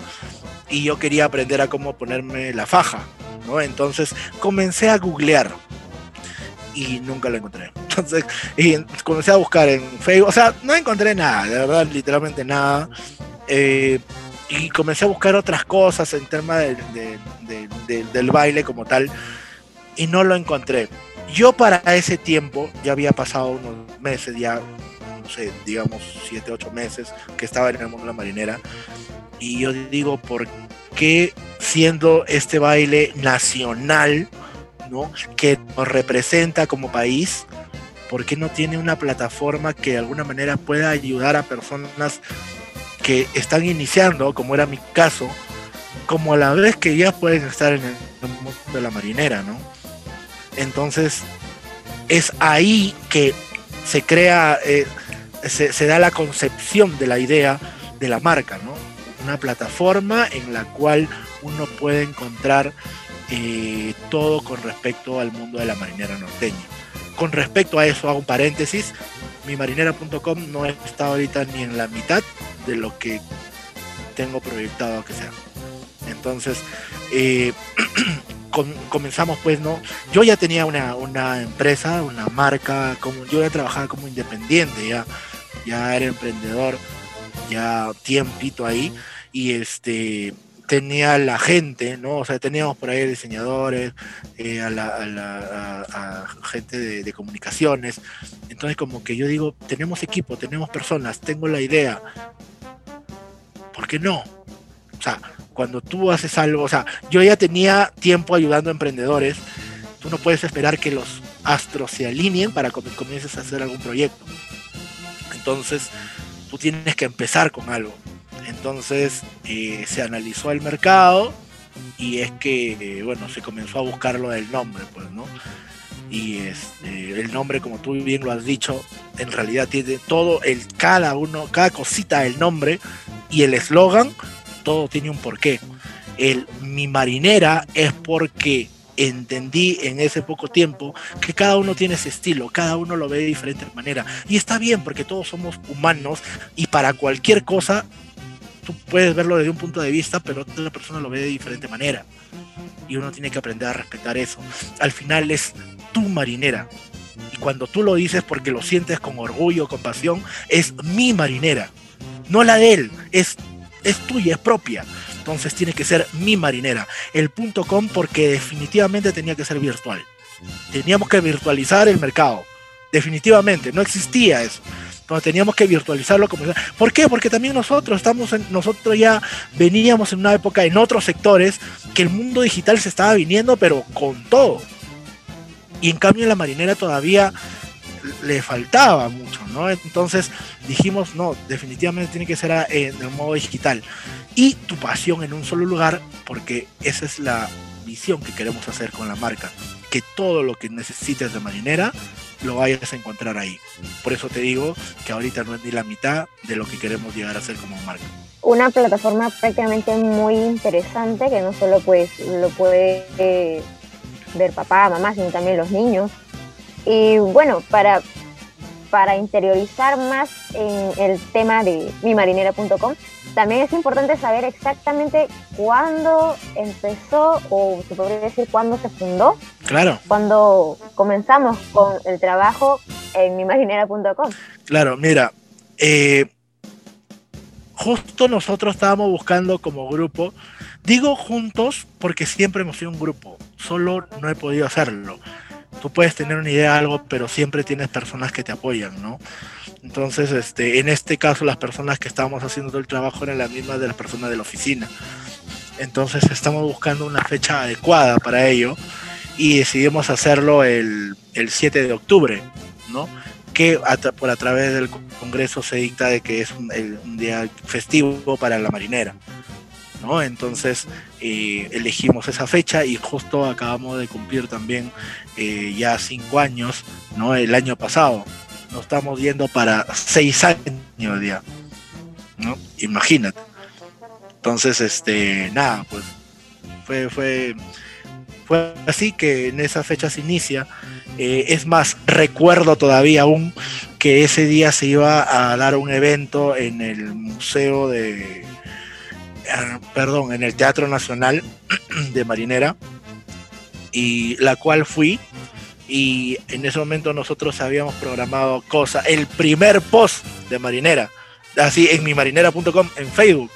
y yo quería aprender a cómo ponerme la faja, ¿no? Entonces comencé a googlear y nunca lo encontré. Entonces, y comencé a buscar en Facebook, o sea, no encontré nada, de verdad, literalmente nada. Eh, y comencé a buscar otras cosas en tema de, de, de, del baile como tal, y no lo encontré. Yo para ese tiempo, ya había pasado unos meses, ya no sé, digamos, 7, 8 meses que estaba en el mundo de la marinera. Y yo digo, ¿por qué siendo este baile nacional, ¿no? que nos representa como país, ¿por qué no tiene una plataforma que de alguna manera pueda ayudar a personas que están iniciando, como era mi caso, como a la vez que ya pueden estar en el mundo de la marinera, ¿no? Entonces, es ahí que se crea, eh, se, se, da la concepción de la idea de la marca, ¿no? Una plataforma en la cual uno puede encontrar eh, todo con respecto al mundo de la marinera norteña. Con respecto a eso, hago un paréntesis, mi marinera.com no está ahorita ni en la mitad de lo que tengo proyectado que sea. Entonces, eh, comenzamos pues, ¿no? Yo ya tenía una, una, empresa, una marca, como yo ya trabajaba como independiente, ya, ya era emprendedor, ya tiempito ahí, y este tenía la gente, ¿no? O sea, teníamos por ahí diseñadores, eh, a, la, gente de, de, comunicaciones. Entonces, como que yo digo, tenemos equipo, tenemos personas, tengo la idea. ¿Por qué no? O sea, cuando tú haces algo, o sea, yo ya tenía tiempo ayudando a emprendedores, tú no puedes esperar que los astros se alineen para que comiences a hacer algún proyecto. Entonces, tú tienes que empezar con algo. Entonces, eh, se analizó el mercado y es que, eh, bueno, se comenzó a buscar lo del nombre, pues, ¿no? Y este, el nombre, como tú bien lo has dicho, en realidad tiene todo, el, cada uno, cada cosita del nombre y el eslogan todo tiene un porqué. El mi marinera es porque entendí en ese poco tiempo que cada uno tiene ese estilo, cada uno lo ve de diferente manera. Y está bien porque todos somos humanos y para cualquier cosa tú puedes verlo desde un punto de vista, pero otra persona lo ve de diferente manera. Y uno tiene que aprender a respetar eso. Al final es tu marinera. Y cuando tú lo dices porque lo sientes con orgullo, con pasión, es mi marinera. No la de él, es es tuya, es propia. Entonces tiene que ser mi marinera. El punto com porque definitivamente tenía que ser virtual. Teníamos que virtualizar el mercado. Definitivamente, no existía eso. Entonces teníamos que virtualizarlo como ¿Por qué? Porque también nosotros estamos en, nosotros ya veníamos en una época en otros sectores que el mundo digital se estaba viniendo, pero con todo. Y en cambio en la marinera todavía le faltaba mucho, ¿no? Entonces dijimos, no, definitivamente tiene que ser en el modo digital. Y tu pasión en un solo lugar, porque esa es la visión que queremos hacer con la marca, que todo lo que necesites de marinera lo vayas a encontrar ahí. Por eso te digo que ahorita no es ni la mitad de lo que queremos llegar a hacer como marca. Una plataforma prácticamente muy interesante que no solo pues lo puede eh, ver papá, mamá, sino también los niños y bueno, para, para interiorizar más en el tema de mimarinera.com, también es importante saber exactamente cuándo empezó, o se podría decir cuándo se fundó. Claro. Cuando comenzamos con el trabajo en mimarinera.com. Claro, mira, eh, justo nosotros estábamos buscando como grupo, digo juntos porque siempre hemos sido un grupo, solo no he podido hacerlo tú puedes tener una idea de algo, pero siempre tienes personas que te apoyan, ¿no? Entonces, este, en este caso, las personas que estábamos haciendo todo el trabajo eran las mismas de las personas de la oficina. Entonces, estamos buscando una fecha adecuada para ello y decidimos hacerlo el, el 7 de octubre, ¿no? Que por a través del Congreso se dicta de que es un, un día festivo para la marinera. ¿No? Entonces eh, elegimos esa fecha y justo acabamos de cumplir también eh, ya cinco años, ¿no? El año pasado. Nos estamos yendo para seis años ya, ¿no? Imagínate. Entonces, este, nada, pues fue, fue, fue así que en esa fecha se inicia. Eh, es más, recuerdo todavía aún que ese día se iba a dar un evento en el Museo de, perdón, en el Teatro Nacional de Marinera, y la cual fui, y en ese momento nosotros habíamos programado cosas, el primer post de Marinera, así en mi marinera.com en Facebook,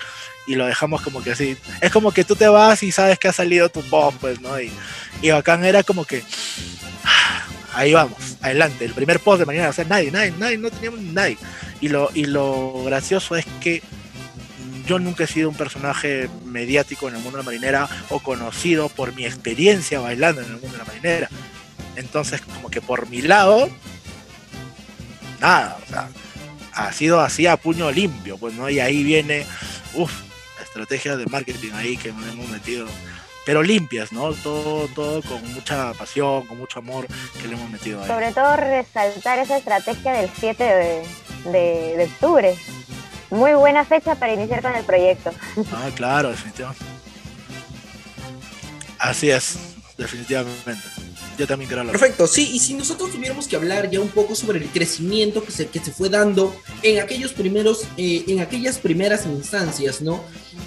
y lo dejamos como que así, es como que tú te vas y sabes que ha salido tu post, pues, ¿no? Y, y bacán era como que, ahí vamos, adelante, el primer post de Marinera, o sea, nadie, nadie, nadie, no teníamos nadie. Y lo, y lo gracioso es que yo nunca he sido un personaje mediático en el mundo de la marinera o conocido por mi experiencia bailando en el mundo de la marinera. Entonces, como que por mi lado, nada, o sea, ha sido así a puño limpio, pues, ¿no? Y ahí viene, uff, estrategias de marketing ahí que nos hemos metido, pero limpias, ¿no? Todo, todo con mucha pasión, con mucho amor que le hemos metido ahí. Sobre todo resaltar esa estrategia del 7 de, de, de octubre, muy buena fecha para iniciar con el proyecto. Ah, claro, definitivamente. Así es, definitivamente. yo también creo lo Perfecto, sí, y si nosotros tuviéramos que hablar ya un poco sobre el crecimiento que se, que se fue dando en aquellos primeros, eh, en aquellas primeras instancias, ¿no?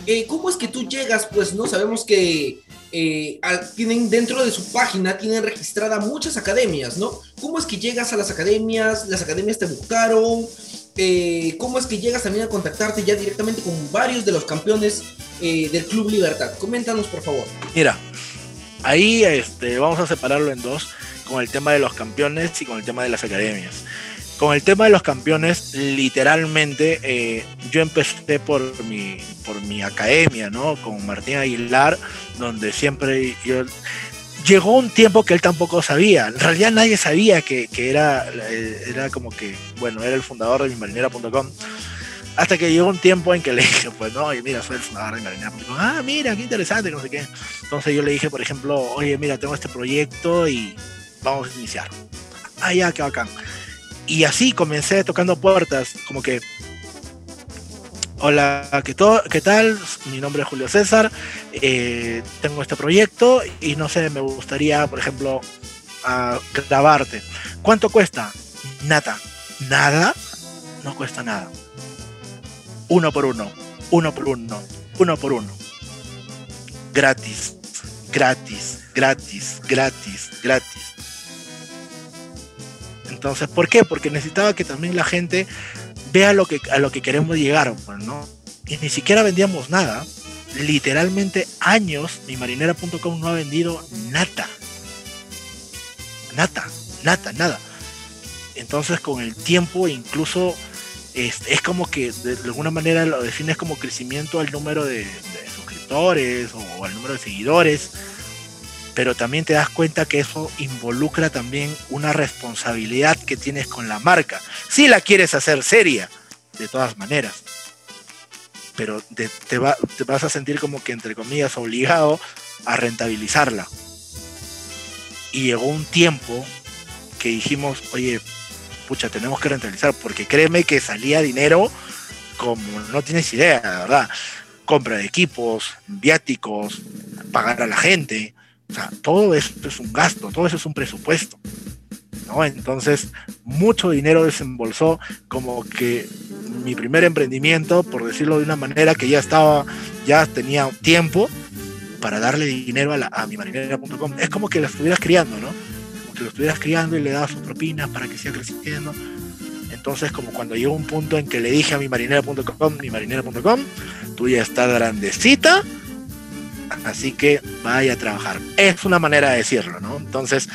Eh, ¿Cómo es que tú llegas? Pues no sabemos que eh, al- tienen dentro de su página, tienen registrada muchas academias, ¿no? ¿Cómo es que llegas a las academias? ¿Las academias te buscaron? Eh, ¿Cómo es que llegas también a contactarte ya directamente con varios de los campeones eh, del Club Libertad? Coméntanos, por favor. Mira, ahí este, vamos a separarlo en dos, con el tema de los campeones y con el tema de las academias. Con el tema de los campeones, literalmente eh, yo empecé por mi, por mi academia, ¿no? Con Martín Aguilar, donde siempre yo... Llegó un tiempo que él tampoco sabía, en realidad nadie sabía que, que era, eh, era como que, bueno, era el fundador de mimarinera.com. Hasta que llegó un tiempo en que le dije, pues no, oye, mira, soy el fundador de mimarinera.com. Ah, mira, qué interesante, no sé qué. Entonces yo le dije, por ejemplo, oye, mira, tengo este proyecto y vamos a iniciar. Ah, ya, qué. Y así comencé tocando puertas, como que, hola, ¿qué, qué tal? Mi nombre es Julio César, eh, tengo este proyecto y no sé, me gustaría, por ejemplo, grabarte. ¿Cuánto cuesta? Nada. ¿Nada? No cuesta nada. Uno por uno, uno por uno, uno por uno. Gratis, gratis, gratis, gratis, gratis. Entonces, ¿por qué? Porque necesitaba que también la gente vea lo que, a lo que queremos llegar, ¿no? Y ni siquiera vendíamos nada. Literalmente años, mi marinera.com no ha vendido nada. Nada, nada, nada. Entonces, con el tiempo, incluso es, es como que de, alguna manera lo defines como crecimiento al número de suscriptores o al número de seguidores pero también te das cuenta que eso involucra también una responsabilidad que tienes con la marca. Si la quieres hacer seria, de todas maneras, pero te, te va- te vas a sentir como que, entre comillas, obligado a rentabilizarla. Y llegó un tiempo que dijimos, oye, pucha, tenemos que rentabilizar, porque créeme que salía dinero como no tienes idea, la verdad. Compra de equipos, viáticos, pagar a la gente, o sea, todo esto es un gasto, todo eso es un presupuesto. ¿no? Entonces, mucho dinero desembolsó como que mi primer emprendimiento, por decirlo de una manera que ya estaba, ya tenía tiempo para darle dinero a, la, a mi marinera.com. Es como que lo estuvieras criando, ¿no? Como que lo estuvieras criando y le dabas sus propinas para que siga creciendo. Entonces, como cuando llegó un punto en que le dije a mi marinera.com, mi marinera.com, tú ya estás grandecita, Así que vaya a trabajar. Es una manera de decirlo, ¿no? Entonces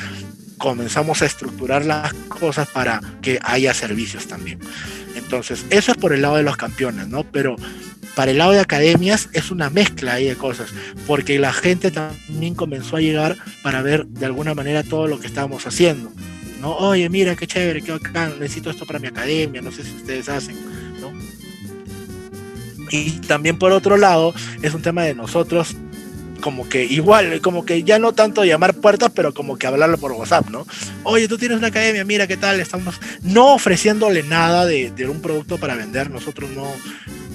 comenzamos a estructurar las cosas para que haya servicios también. Entonces, eso es por el lado de los campeones, ¿no? Pero para el lado de academias es una mezcla ahí de cosas, porque la gente también comenzó a llegar para ver de alguna manera todo lo que estábamos haciendo. ¿no? Oye, mira, qué chévere, qué bacán, necesito esto para mi academia, no sé si ustedes hacen, ¿no? Y también por otro lado, es un tema de nosotros como que igual, como que ya no tanto llamar puertas, pero como que hablarlo por WhatsApp, ¿no? Oye, tú tienes una academia, mira qué tal, estamos no ofreciéndole nada de, de un producto para vender, nosotros no,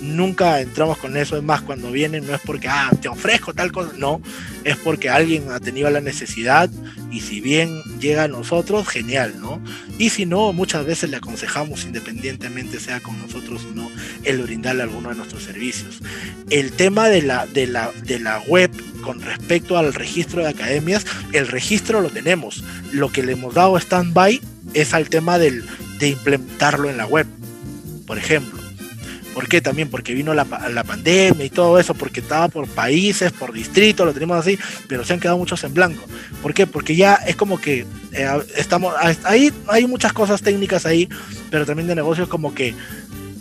nunca entramos con eso, es más, cuando vienen no es porque, ah, te ofrezco tal cosa, no, es porque alguien ha tenido la necesidad y si bien llega a nosotros, genial, ¿no? Y si no, muchas veces le aconsejamos, independientemente sea con nosotros o no, el brindarle alguno de nuestros servicios. El tema de la, de la, de la web con respecto al registro de academias, el registro lo tenemos. Lo que le hemos dado stand-by es al tema del, de implementarlo en la web, por ejemplo. ¿Por qué también? Porque vino la, la, pandemia y todo eso, porque estaba por países, por distrito, lo tenemos así, pero se han quedado muchos en blanco. ¿Por qué? Porque ya es como que eh, estamos, ahí hay muchas cosas técnicas ahí, pero también de negocios como que,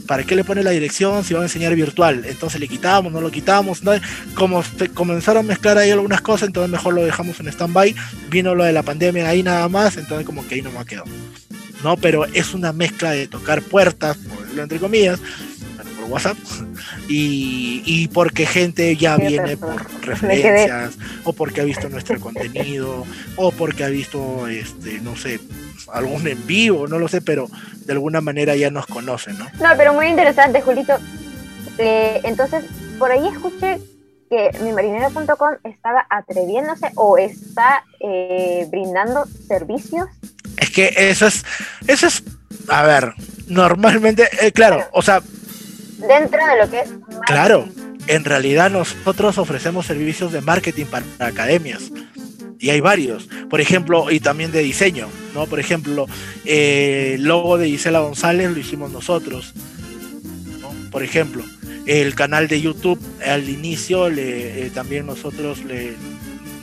¿para qué le pone la dirección si va a enseñar virtual? Entonces le quitamos, no lo quitamos, como comenzaron a mezclar ahí algunas cosas, entonces mejor lo dejamos en stand-by, vino lo de la pandemia ahí nada más, entonces como que ahí no me quedó. ¿no? Pero es una mezcla de tocar puertas, entre comillas, por WhatsApp, y, y porque gente ya viene por referencias, o porque ha visto nuestro contenido, o porque ha visto, este, no sé, algún en vivo, no lo sé, pero de alguna manera ya nos conocen, ¿no? No, pero muy interesante, Julito. Eh, entonces, por ahí escuché que mimarinera.com estaba atreviéndose o está eh, brindando servicios. Es que eso es, eso es, a ver, normalmente, eh, claro, o sea... Dentro de lo que es... Claro, en realidad nosotros ofrecemos servicios de marketing para academias y hay varios, por ejemplo, y también de diseño, ¿no? Por ejemplo, eh, el logo de Gisela González lo hicimos nosotros, Por ejemplo, el canal de YouTube al inicio le, eh, también nosotros le,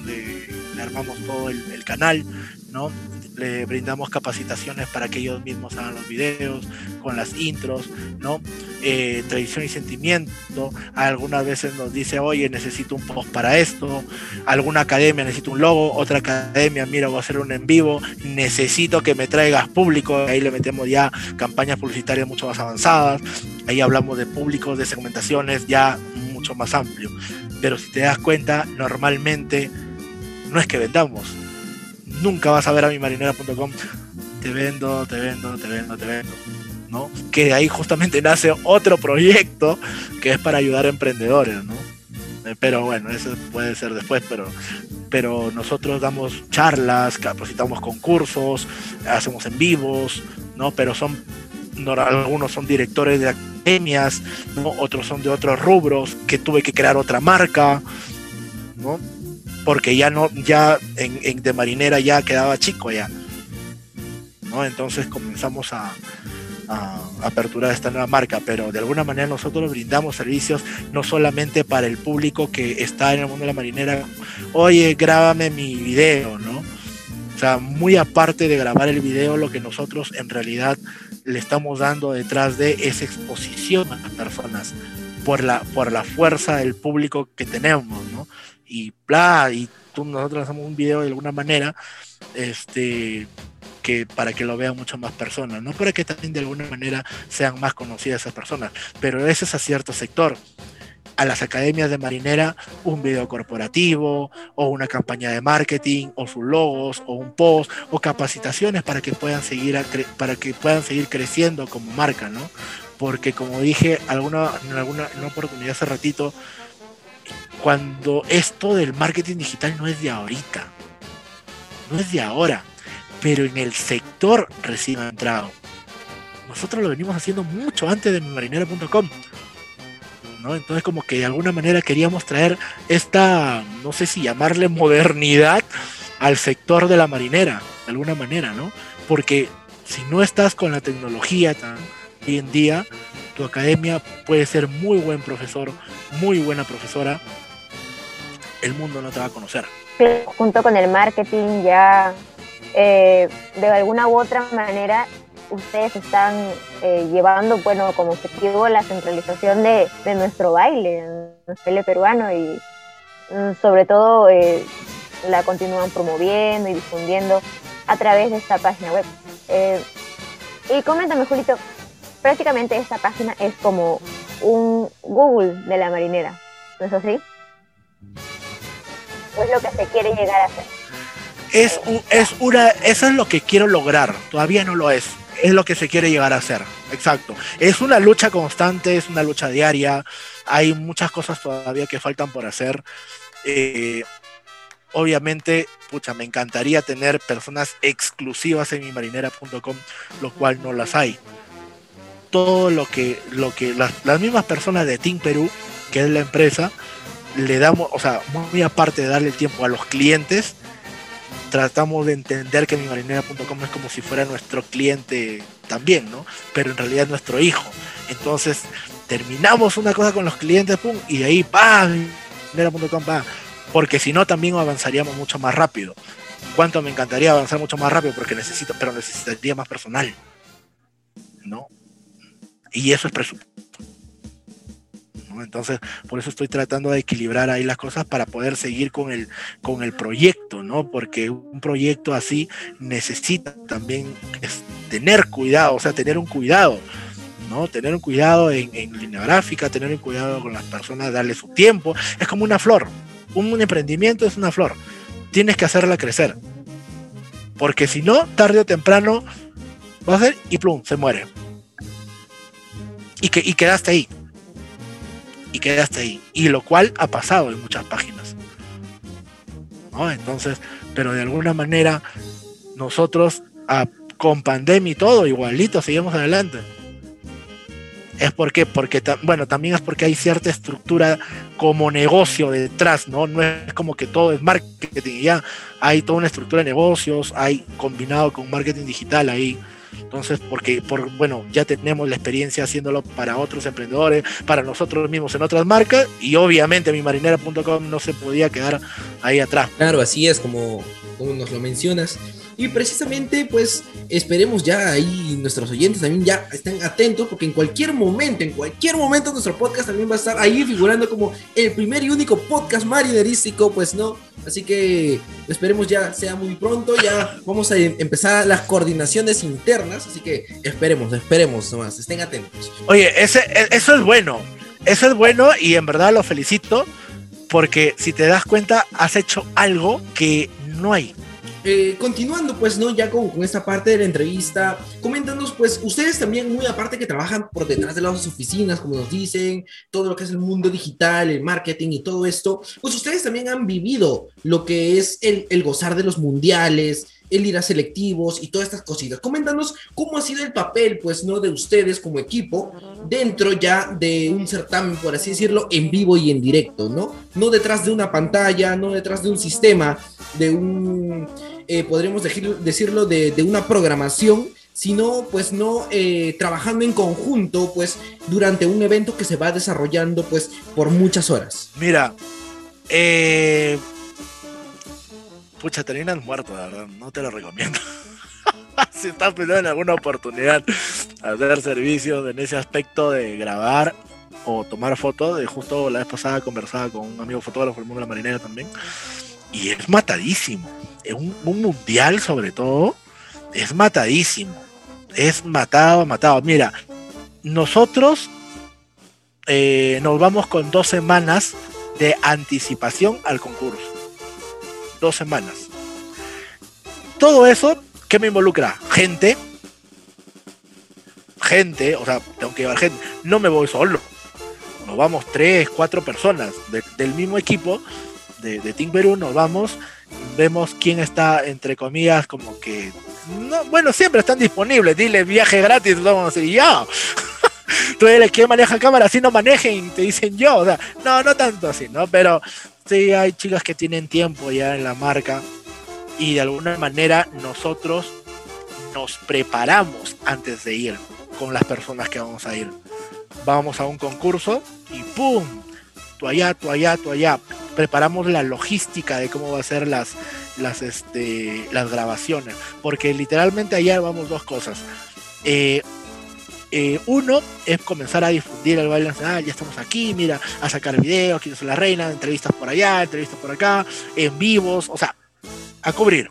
le, armamos todo el canal, ¿no? le brindamos capacitaciones para que ellos mismos hagan los videos, con las intros, ¿no? Eh, tradición y sentimiento, algunas veces nos dice, oye, necesito un post para esto, alguna academia necesita un logo, otra academia, mira, voy a hacer un en vivo, necesito que me traigas público, ahí le metemos ya campañas publicitarias mucho más avanzadas, ahí hablamos de públicos, de segmentaciones ya mucho más amplio. Pero si te das cuenta, normalmente no es que vendamos, nunca vas a ver a mi marinera.com, te vendo, te vendo, te vendo, te vendo. ¿no? Que de ahí justamente nace otro proyecto que es para ayudar a emprendedores, ¿no? Eh, pero bueno, eso puede ser después, pero, pero nosotros damos charlas, capacitamos concursos, hacemos en vivos, ¿no? Pero son, algunos son directores de academias, ¿no? Otros son de otros rubros, que tuve que crear otra marca, ¿no? Porque ya no, ya en, de marinera ya quedaba chico ya. ¿no? Entonces comenzamos a, a, aperturar esta nueva marca, pero de alguna manera nosotros brindamos servicios no solamente para el público que está en el mundo de la marinera, oye, grábame mi video, ¿no? O sea, muy aparte de grabar el video, lo que nosotros en realidad le estamos dando detrás de esa exposición a las personas por la, por la fuerza del público que tenemos, ¿no? Y bla, y tú, nosotros hacemos un video de alguna manera, este, que para que lo vean mucho más personas, no para que también de alguna manera sean más conocidas esas personas, pero ese es a cierto sector. A las academias de marinera, un video corporativo, o una campaña de marketing, o sus logos, o un post, o capacitaciones para que puedan seguir, para que puedan seguir creciendo como marca, ¿no? Porque como dije alguna, en alguna en una oportunidad hace ratito, cuando esto del marketing digital no es de ahorita, no es de ahora, pero en el sector recién ha entrado. Nosotros lo venimos haciendo mucho antes de marinera.com. ¿no? Entonces como que de alguna manera queríamos traer esta, no sé si llamarle modernidad al sector de la marinera, de alguna manera, ¿no? Porque si no estás con la tecnología tan, hoy en día, tu academia puede ser muy buen profesor, muy buena profesora, el mundo no te va a conocer. Junto con el marketing ya eh, de alguna u otra manera ustedes están eh, llevando, bueno, como objetivo la centralización de, nuestro baile, nuestro baile peruano y mm, sobre todo eh, la continúan promoviendo y difundiendo a través de esta página web. y coméntame, Julito, prácticamente esta página es como un Google de la marinera, ¿no es así? Es lo que se quiere llegar a hacer. Es, es una, eso es lo que quiero lograr, todavía no lo es, es lo que se quiere llegar a hacer, exacto. Es una lucha constante, es una lucha diaria, hay muchas cosas todavía que faltan por hacer. Eh, obviamente, pucha, me encantaría tener personas exclusivas en mi marinera.com, lo cual no las hay. Todo lo que, lo que las, las mismas personas de Team Perú, que es la empresa, le damos, o sea, muy aparte de darle el tiempo a los clientes, tratamos de entender que mi marinera.com es como si fuera nuestro cliente también, ¿no? Pero en realidad es nuestro hijo. Entonces, terminamos una cosa con los clientes, pum, y de ahí, pa, marinera.com, va. Porque si no, también avanzaríamos mucho más rápido. ¿Cuánto me encantaría avanzar mucho más rápido? Porque necesito, pero necesitaría más personal, ¿no? Y eso es presupuesto. Entonces, por eso estoy tratando de equilibrar ahí las cosas para poder seguir con el, con el proyecto, ¿no? Porque un proyecto así necesita también tener cuidado, o sea, tener un cuidado. ¿no? Tener un cuidado en, en, línea gráfica, tener un cuidado con las personas, darle su tiempo. Es como una flor. Un, emprendimiento es una flor. Tienes que hacerla crecer. Porque si no, tarde o temprano va a ser y plum, se muere. Y, que, y quedaste ahí. Y quedaste ahí. Y lo cual ha pasado en muchas páginas. ¿no? Entonces, pero de alguna manera nosotros a, con pandemia y todo, igualito, seguimos adelante. Es porque, porque bueno, también es porque hay cierta estructura como negocio detrás, ¿no? No es como que todo es marketing, ya hay toda una estructura de negocios, hay combinado con marketing digital ahí. Entonces, porque por, bueno, ya tenemos la experiencia haciéndolo para otros emprendedores, para nosotros mismos en otras marcas, y obviamente mi marinera.com no se podía quedar ahí atrás. Claro, así es como, como nos lo mencionas. Y precisamente, pues, esperemos ya ahí nuestros oyentes también ya estén atentos, porque en cualquier momento, en cualquier momento nuestro podcast también va a estar ahí figurando como el primer y único podcast marinerístico, pues no. Así que esperemos ya sea muy pronto, ya vamos a empezar las coordinaciones internas, así que esperemos, esperemos nomás, estén atentos. Oye, ese, e, eso es bueno, eso es bueno y en verdad lo felicito, porque si te das cuenta, has hecho algo que no hay eh, continuando, pues, ¿no? Ya con, esta parte de la entrevista, coméntanos, pues, ustedes también, muy aparte que trabajan por detrás de las oficinas, como nos dicen, todo lo que es el mundo digital, el marketing y todo esto, pues ustedes también han vivido lo que es el gozar de los mundiales, el ir a selectivos y todas estas cositas. Coméntanos cómo ha sido el papel, pues, ¿no? De ustedes como equipo dentro ya de un certamen, por así decirlo, en vivo y en directo, ¿no? No detrás de una pantalla, no detrás de un sistema, de un eh, podríamos decirlo, de, una programación, sino pues no eh, trabajando en conjunto pues durante un evento que se va desarrollando pues por muchas horas. Mira, eh, pucha, terminas muerto, de verdad, no te lo recomiendo. si estás pensando en alguna oportunidad hacer servicios en ese aspecto de grabar o tomar fotos, de justo la vez pasada conversaba con un amigo fotógrafo del mundo de la marinera también, y es matadísimo un, mundial sobre todo, es matadísimo. Es matado, matado. Mira, nosotros eh, nos vamos con dos semanas de anticipación al concurso. Dos semanas. Todo eso, ¿qué me involucra? Gente. Gente, o sea, tengo que llevar gente. No me voy solo. Nos vamos tres, cuatro personas del mismo equipo de, de Team Perú. Nos vamos vemos quién está, entre comillas, como que. No, bueno, siempre están disponibles. Dile viaje gratis, vamos a decir ya. Tú eres quien maneja cámara, así no manejen, te dicen yo. O sea, no, no tanto así, ¿no? Pero hay chicas que tienen tiempo ya en la marca y de alguna manera nosotros nos preparamos antes de ir con las personas que vamos a ir. Vamos a un concurso y ¡pum! Tú allá, tú allá, tú allá preparamos la logística de cómo va a ser las, las, este, las grabaciones. Porque literalmente allá vamos dos cosas. Eh, eh, uno es comenzar a difundir el baile nacional, ya estamos aquí, mira, a sacar videos, quién es la reina, entrevistas por allá, entrevistas por acá, en vivos, o sea, a cubrir.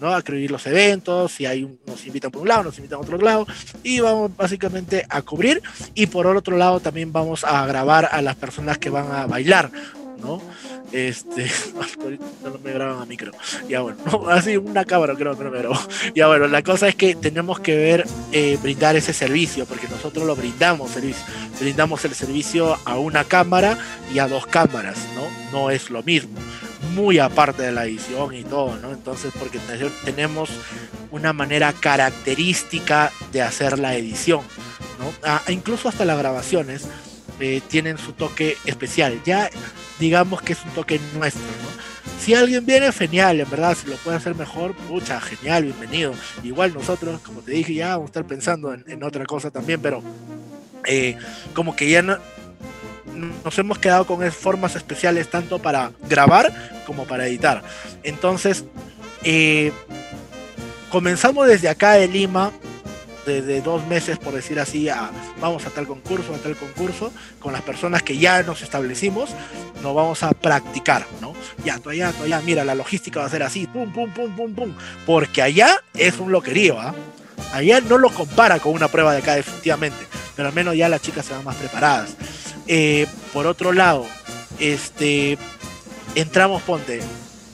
¿no? a cubrir los eventos, si hay un, nos invitan por un lado, nos invitan por otro lado, y vamos básicamente a cubrir, y por otro lado también vamos a grabar a las personas que van a bailar, ¿no? Este, no me graban a micro. Ya bueno, así una cámara creo que me grabó. Ya bueno, la cosa es que tenemos que ver, eh, brindar ese servicio, porque nosotros lo brindamos, servicio. brindamos el servicio a una cámara y a dos cámaras, ¿no? No es lo mismo. Muy aparte de la edición y todo, ¿no? Entonces, porque tenemos una manera característica de hacer la edición, ¿no? Ah, incluso hasta las grabaciones eh, tienen su toque especial. Ya digamos que es un toque nuestro. Si alguien viene, genial, en verdad, si lo puede hacer mejor, mucha, genial, bienvenido. Igual nosotros, como te dije, ya vamos a estar pensando en, otra cosa también, pero eh, como que ya no, nos hemos quedado con formas especiales tanto para grabar como para editar. Entonces, eh, comenzamos desde acá de Lima de, dos meses, por decir así, vamos a tal concurso, a tal concurso, con las personas que ya nos establecimos, nos vamos a practicar, ¿no? Ya, tú allá, tú allá, mira, la logística va a ser así, pum, pum, pum, pum, pum, porque allá es un loquerío, ¿ah? Allá no lo compara con una prueba de acá, definitivamente, pero al menos ya las chicas se van más preparadas. Eh, por otro lado, este, entramos, ponte,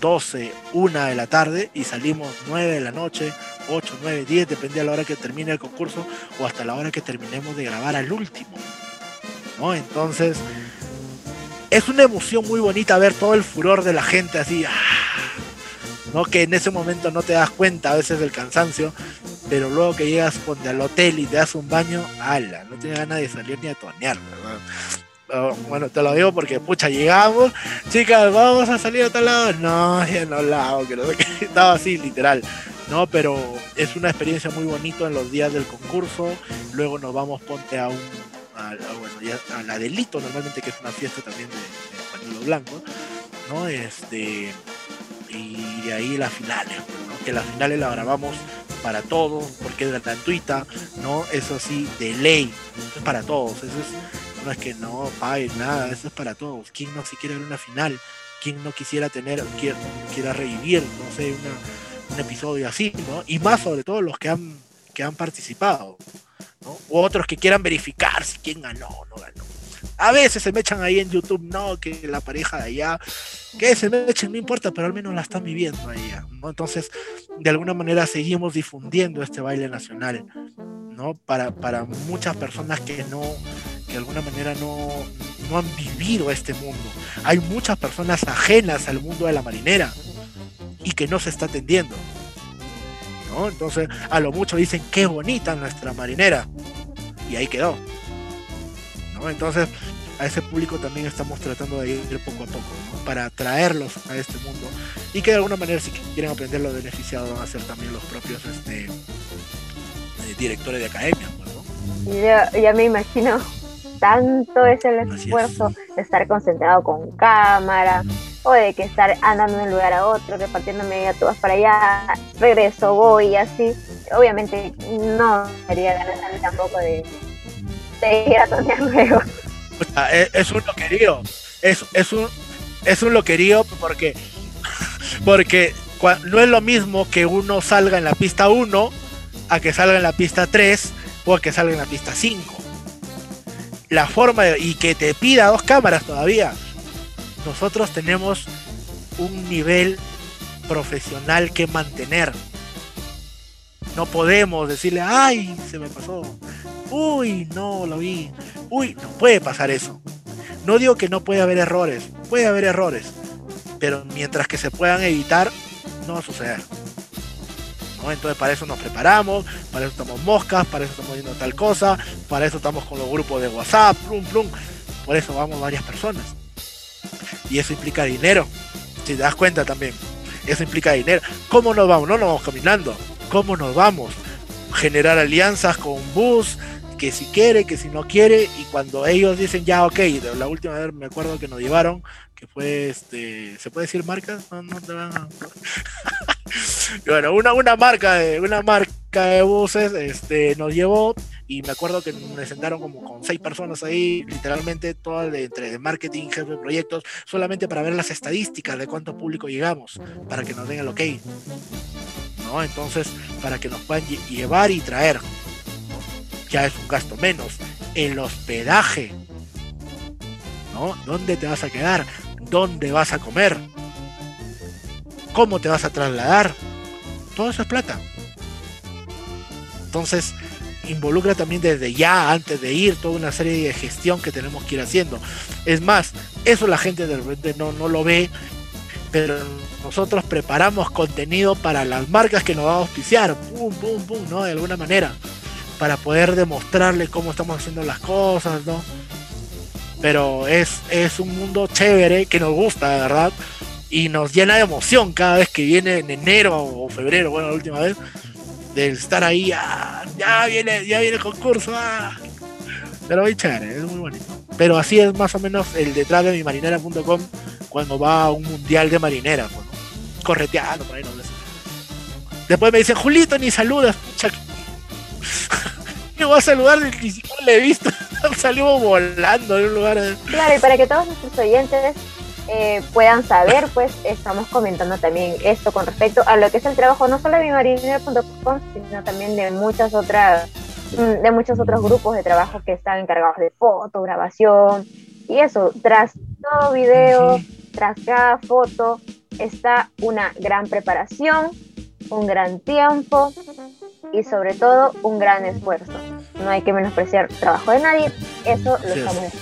12, 1 de la tarde y salimos 9 de la noche, 8, 9, 10, depende a la hora que termine el concurso o hasta la hora que terminemos de grabar al último. ¿no? Entonces, es una emoción muy bonita ver todo el furor de la gente así. ¡ah! ¿no? Que en ese momento no te das cuenta a veces del cansancio, pero luego que llegas al hotel y te das un baño, ala, no tienes ganas de salir ni a tonear, ¿verdad? Oh, Bueno, te lo digo porque, pucha, llegamos, chicas, vamos a salir a tal lado. No, ya no lado, que no sé qué. Estaba así, literal. No, pero es una experiencia muy bonita en los días del concurso. Luego nos vamos, ponte a un. A, bueno, a la delito, normalmente, que es una fiesta también de, de pañuelo blanco. ¿No? Este. Y de ahí las finales, pues, ¿no? Que las finales las grabamos para todos, porque es gratuita, ¿no? Eso sí, de ley. Es para todos. Eso es no es que no paguen nada, eso es para todos. ¿Quién no si quiere ver una final? ¿Quién no quisiera tener, quiera, quiera revivir, no sé, un episodio así, ¿no? Y más sobre todo los que han, que han participado, ¿no? O otros que quieran verificar si quién ganó o no ganó. A veces se me echan ahí en YouTube, no, que la pareja de allá, que se me echen, no importa, pero al menos la están viviendo allá, ¿no? Entonces, de alguna manera seguimos difundiendo este baile nacional, ¿no? Para, para muchas personas que no, que de alguna manera no, no han vivido este mundo. Hay muchas personas ajenas al mundo de la marinera y que no se está atendiendo. ¿no? Entonces, a lo mucho dicen qué bonita nuestra marinera. Y ahí quedó. ¿no? Entonces, a ese público también estamos tratando de ir poco a poco, ¿no? para atraerlos a este mundo y que de alguna manera si quieren aprender lo beneficiado van a ser también los propios este, eh, directores de academia. pues, ¿no? Ya, ya me imagino tanto es el es. esfuerzo de estar concentrado con cámara o de que estar andando de un lugar a otro, repartiendo media, tú vas para allá, regreso, voy y así. Obviamente no sería ganas a mí tampoco de, de ir a tonear luego. O sea, es, es un loquerío. Es, es, un, es un loquerío porque, porque no es lo mismo que uno salga en la pista 1 a que salga en la pista 3 o a que salga en la pista 5. La forma de- y que te pida dos cámaras todavía. Nosotros tenemos un nivel profesional que mantener. No podemos decirle, ay, se me pasó. Uy, no lo vi. Uy, no puede pasar eso. No digo que no puede haber errores, puede haber errores, pero mientras que se puedan evitar, no va a suceder. Entonces para eso nos preparamos, para eso estamos moscas, para eso estamos viendo tal cosa, para eso estamos con los grupos de WhatsApp, plum, plum. Por eso vamos varias personas. Y eso implica dinero, si te das cuenta también. Eso implica dinero. ¿Cómo nos vamos? No nos vamos caminando. ¿Cómo nos vamos? Generar alianzas con bus, que si quiere, que si no quiere, y cuando ellos dicen ya, ok, la última vez me acuerdo que nos llevaron, que fue este, ¿se puede decir marcas? No, no te van a... Bueno, una, una marca de, una marca de buses, este, nos llevó, y me acuerdo que me sentaron como con seis personas ahí, literalmente todas de, entre marketing, jefe de proyectos, solamente para ver las estadísticas de cuánto público llegamos, para que nos den el ok. ¿no? Entonces, para que nos puedan lle- llevar y traer. Ya es un gasto menos. El hospedaje. ¿No? ¿Dónde te vas a quedar? ¿Dónde vas a comer? ¿Cómo te vas a trasladar? Todo eso es plata. Entonces, involucra también desde ya, antes de ir, toda una serie de gestión que tenemos que ir haciendo. Es más, eso la gente de repente no, no lo ve, pero nosotros preparamos contenido para las marcas que nos van a auspiciar, pum, pum, pum, ¿no? De alguna manera, para poder demostrarles cómo estamos haciendo las cosas, ¿no? Pero es, es un mundo chévere que nos gusta, de verdad, y nos llena de emoción cada vez que viene en enero o febrero, bueno, la última vez, de estar ahí, ah, ya viene, ya viene el concurso, ah. pero muy chévere, es muy bonito. Pero así es más o menos el detrás de mi marinera.com cuando va a un mundial de marinera, pues, ¿no? correteando por ahí no Después me dicen, Julito, ni saludas, pucha. Voy a saludar, ni siquiera le he visto. Salimos volando de un lugar. Claro, y para que todos nuestros oyentes eh, puedan saber, pues estamos comentando también esto con respecto a lo que es el trabajo no solo de mimarinera.com, sino también de muchas otras mm, de muchos otros grupos de trabajo que están encargados de foto, grabación y eso, tras todo video, tras cada foto está una gran preparación, un gran tiempo y sobre todo un gran esfuerzo. No hay que menospreciar el trabajo de nadie, eso lo Así es. estamos bien.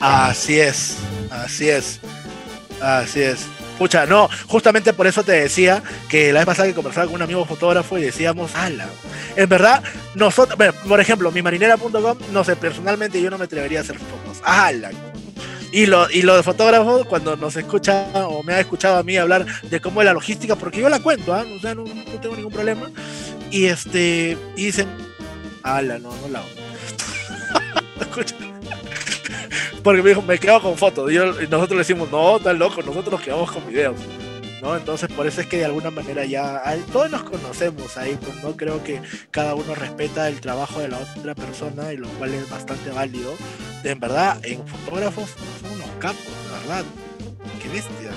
Así es. Así es. Así es. Pucha, no, justamente por eso te decía que la vez pasada que conversaba con un amigo fotógrafo y decíamos, ala, en verdad, nosotros, por ejemplo, mi marinera.com, no sé, personalmente yo no me atrevería a hacer fotos, ala. Y lo, y lo de fotógrafos, cuando nos escucha o me ha escuchado a mí hablar de cómo es la logística, porque yo la cuento, ¿ah? o sea, no, no tengo ningún problema, y este, y dicen, ala, no, no la. Porque me dijo, me quedo con fotos. Y nosotros le decimos, no, tan loco, nosotros nos quedamos con videos. ¿No? Entonces, por eso es que de alguna manera ya todos nos conocemos ahí, pues no creo que cada uno respeta el trabajo de la otra persona y lo cual es bastante válido. En verdad, en fotógrafos son unos capos, la verdad. Qué bestia.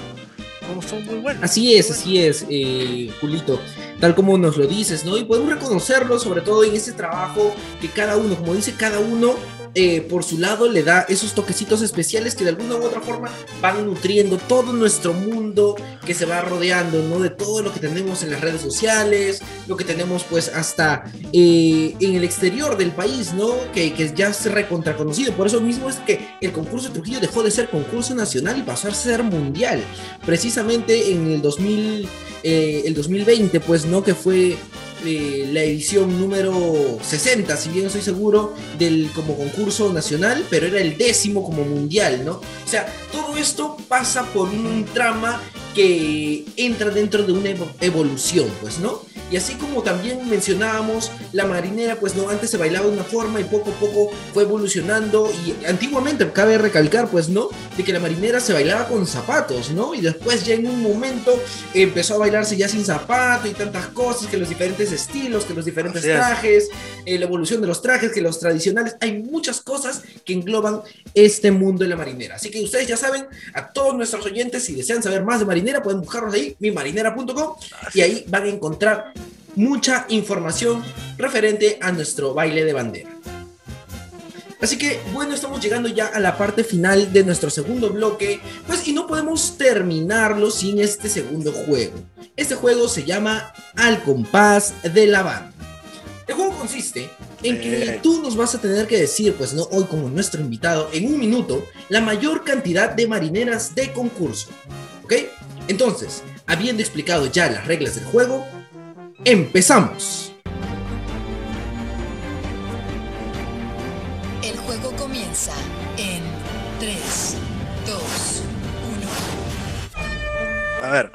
Son muy buenos. Así es, así es, eh, Julito, tal como nos lo dices, ¿no? Y podemos reconocerlo sobre todo en ese trabajo que cada uno, como dice cada uno, eh, por su lado le da esos toquecitos especiales que de alguna u otra forma van nutriendo todo nuestro mundo que se va rodeando, ¿no? De todo lo que tenemos en las redes sociales, lo que tenemos pues hasta eh, en el exterior del país, ¿no? Que, que ya es recontraconocido. Por eso mismo es que el concurso de Trujillo dejó de ser concurso nacional y pasó a ser mundial. Precisamente en el 2000, eh, el 2020, pues, ¿no? Que fue eh, la edición número 60, si bien estoy seguro, del como concurso nacional, pero era el décimo como mundial, ¿no? O sea, todo esto pasa por un trama que entra dentro de una evo- evolución, pues, ¿no? Y así como también mencionábamos, la marinera, pues no, antes se bailaba de una forma y poco a poco fue evolucionando. Y antiguamente, cabe recalcar, pues no, de que la marinera se bailaba con zapatos, ¿no? Y después ya en un momento empezó a bailarse ya sin zapato y tantas cosas, que los diferentes estilos, que los diferentes trajes, eh, la evolución de los trajes, que los tradicionales. Hay muchas cosas que engloban este mundo de la marinera. Así que ustedes ya saben, a todos nuestros oyentes, si desean saber más de marinera, pueden buscarnos ahí, mimarinera.com, y ahí van a encontrar mucha información referente a nuestro baile de bandera. Así que bueno, estamos llegando ya a la parte final de nuestro segundo bloque, pues y no podemos terminarlo sin este segundo juego. Este juego se llama Al compás de la banda. El juego consiste en que Eh. tú nos vas a tener que decir, pues no, hoy como nuestro invitado, en un minuto, la mayor cantidad de marineras de concurso. ¿Ok? Entonces, habiendo explicado ya las reglas del juego, empezamos. El juego comienza en 3, 2, 1. A ver.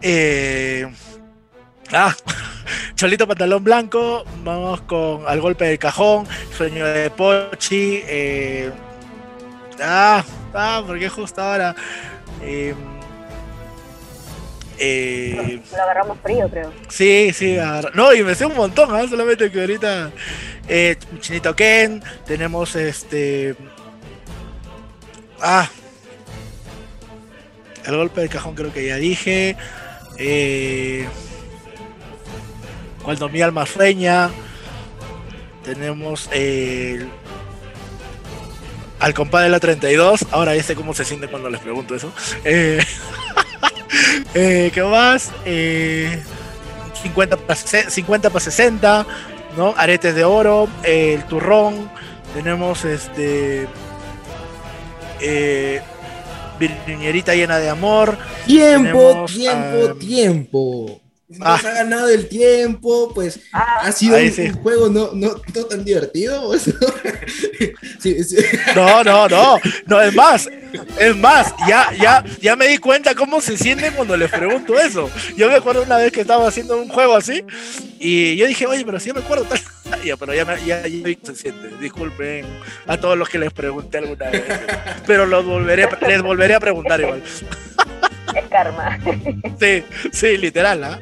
Eh... Ah, Cholito Pantalón Blanco. Vamos con Al Golpe del Cajón. Sueño de Pochi. Eh... Ah, ah, porque justo ahora. Eh... Eh... Lo agarramos frío, creo. Sí, sí, agarra- no, y me sé un montón, ¿ah? solamente que ahorita eh, Chinito Ken, tenemos este. Ah, el golpe del cajón creo que ya dije. Eh, cuando mi alma sueña, tenemos el. Al compadre de la 32, ahora ya sé cómo se siente cuando les pregunto eso. Eh, eh, ¿Qué más? Eh, 50 para 50 para 60, ¿no? Aretes de oro, eh, el turrón, tenemos este eh, llena de amor, Tiempo, Tenemos, tiempo, ah, tiempo. Nos ah. ha ganado el tiempo, pues Ah, ha sido un, sí. un juego no, no, no tan divertido. pues, ¿no? Sí, sí. no, no, no, no, es más, es más, ya, ya, ya me di cuenta cómo se sienten cuando les pregunto eso. Yo me acuerdo una vez que estaba haciendo un juego así y yo dije, oye, pero si yo me acuerdo tal. Ya, pero ya, me, ya, ya se siente. Disculpen a todos los que les pregunté alguna vez, pero los volveré, les volveré a preguntar igual. es karma. Sí, sí, literal, ¿ah?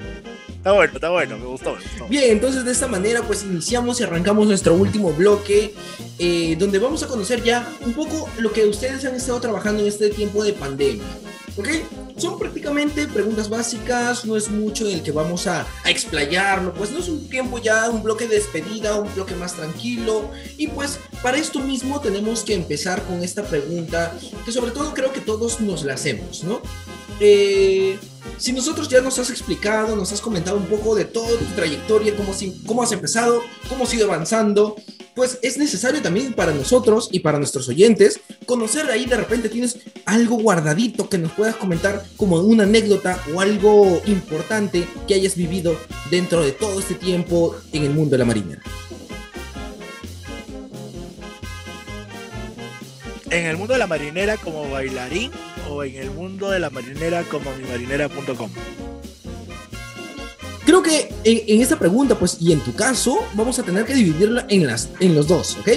Está bueno, está bueno, me gustó. me gustó. Bien, entonces de esta manera pues iniciamos y arrancamos nuestro último bloque eh, donde vamos a conocer ya un poco lo que ustedes han estado trabajando en este tiempo de pandemia. ¿Ok? Son prácticamente preguntas básicas, no es mucho en el que vamos a, a explayarlo, pues no es un tiempo ya, un bloque de despedida, un bloque más tranquilo. Y pues para esto mismo tenemos que empezar con esta pregunta que sobre todo creo que todos nos la hacemos, ¿no? Eh, si nosotros ya nos has explicado, nos has comentado un poco de toda tu trayectoria, cómo, has empezado, cómo has ido avanzando, pues es necesario también para nosotros y para nuestros oyentes conocer ahí de repente tienes algo guardadito que nos puedas comentar como una anécdota o algo importante que hayas vivido dentro de todo este tiempo en el mundo de la marinera. ¿En el mundo de la marinera como bailarín o en el mundo de la marinera como mimarinera.com? Creo que en, en, esta pregunta, pues, y en tu caso, vamos a tener que dividirla en, las, en los dos, ¿ok?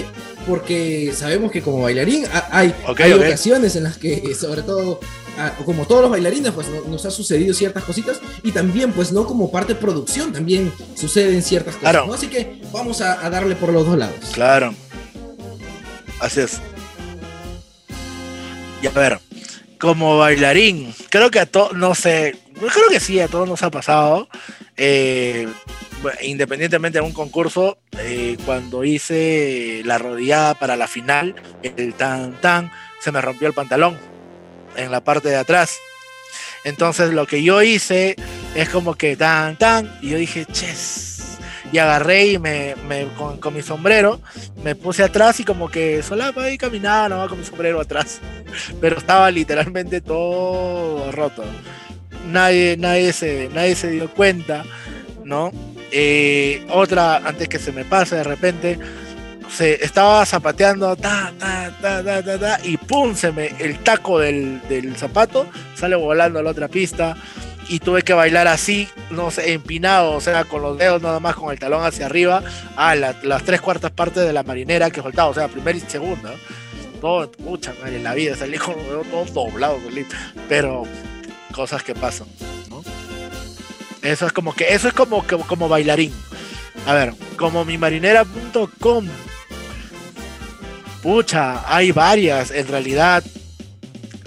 Porque sabemos que como bailarín hay, Okay, hay ok. ocasiones en las que, sobre todo, ah, como todos los bailarines, pues no- nos ha sucedido ciertas cositas y también, pues, no como parte de producción, también suceden ciertas cosas, Claro. ¿no? Así que vamos a, a darle por los dos lados. Claro. Así es. Y a ver, como bailarín, creo que a todos, no sé, creo que sí, a todos nos ha pasado. eh, independientemente de un concurso, eh, cuando hice la rodillada para la final, el tan tan, se me rompió el pantalón en la parte de atrás. Entonces lo que yo hice es como que tan tan, y yo dije, ches. Y agarré y me, con, mi sombrero me puse atrás y como que solapa ahí caminaba nomás con mi sombrero atrás. Pero estaba literalmente todo roto. Nadie, nadie, se, nadie se dio cuenta, ¿no? Eh, otra, antes que se me pase de repente, se estaba zapateando, ta, ta, ta, ta, ta, ta, y pum, se me, el taco del, del zapato sale volando a la otra pista y tuve que bailar así, no sé, empinado, o sea, con los dedos nada más, con el talón hacia arriba, a la- las tres cuartas partes de la marinera que soltaba, o sea, primera y segunda. Todo, mucha madre, en la vida, salí con los dedos todos doblados, pero cosas que pasan, ¿no? Eso es como que, eso es como, como, como bailarín. A ver, como mi marinera.com. Pucha, hay varias, en realidad.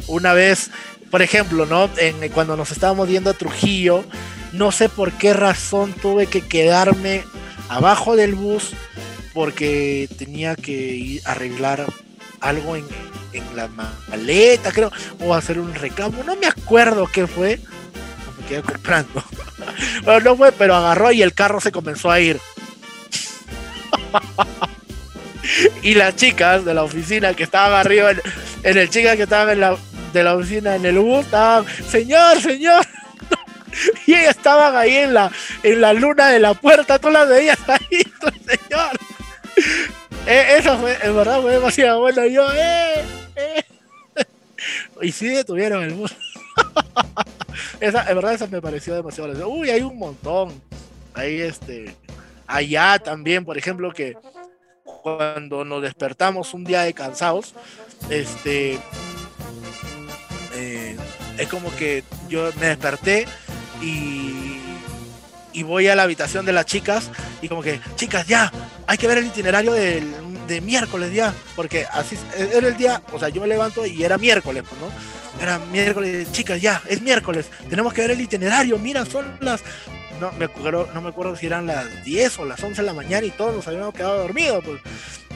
Una vez, por ejemplo, ¿no? En, cuando nos estábamos yendo a Trujillo, no sé por qué razón tuve que quedarme abajo del bus porque tenía que arreglar algo en, en la maleta, creo, o hacer un reclamo, no me acuerdo qué fue, me quedé comprando. bueno, no fue, pero agarró y el carro se comenzó a ir. y las chicas de la oficina que estaban arriba, en, en el chica que estaban en la, de la oficina en el bus, estaban, señor, señor. y ellas estaban ahí en la, en la luna de la puerta, tú las veías ahí, señor. Eh, eso fue, en verdad fue demasiado bueno. Yo, eh, eh. Y sí detuvieron el bus. esa, en verdad, esa me pareció demasiado. graciosa. Uy, hay un montón. Ahí, este. Allá también, por ejemplo, que cuando nos despertamos un día de cansados, este. Es como que yo me desperté y, y voy a la habitación de las chicas y como que, chicas, ya, hay que ver el itinerario del, de miércoles ya, porque así era el día, o sea, yo me levanto y era miércoles, pues, ¿no? Era miércoles, chicas, ya, es miércoles, tenemos que ver el itinerario, mira, son las... No me acuerdo, no me acuerdo si eran las 10 o las 11 de la mañana y todos nos habíamos quedado dormidos, pues.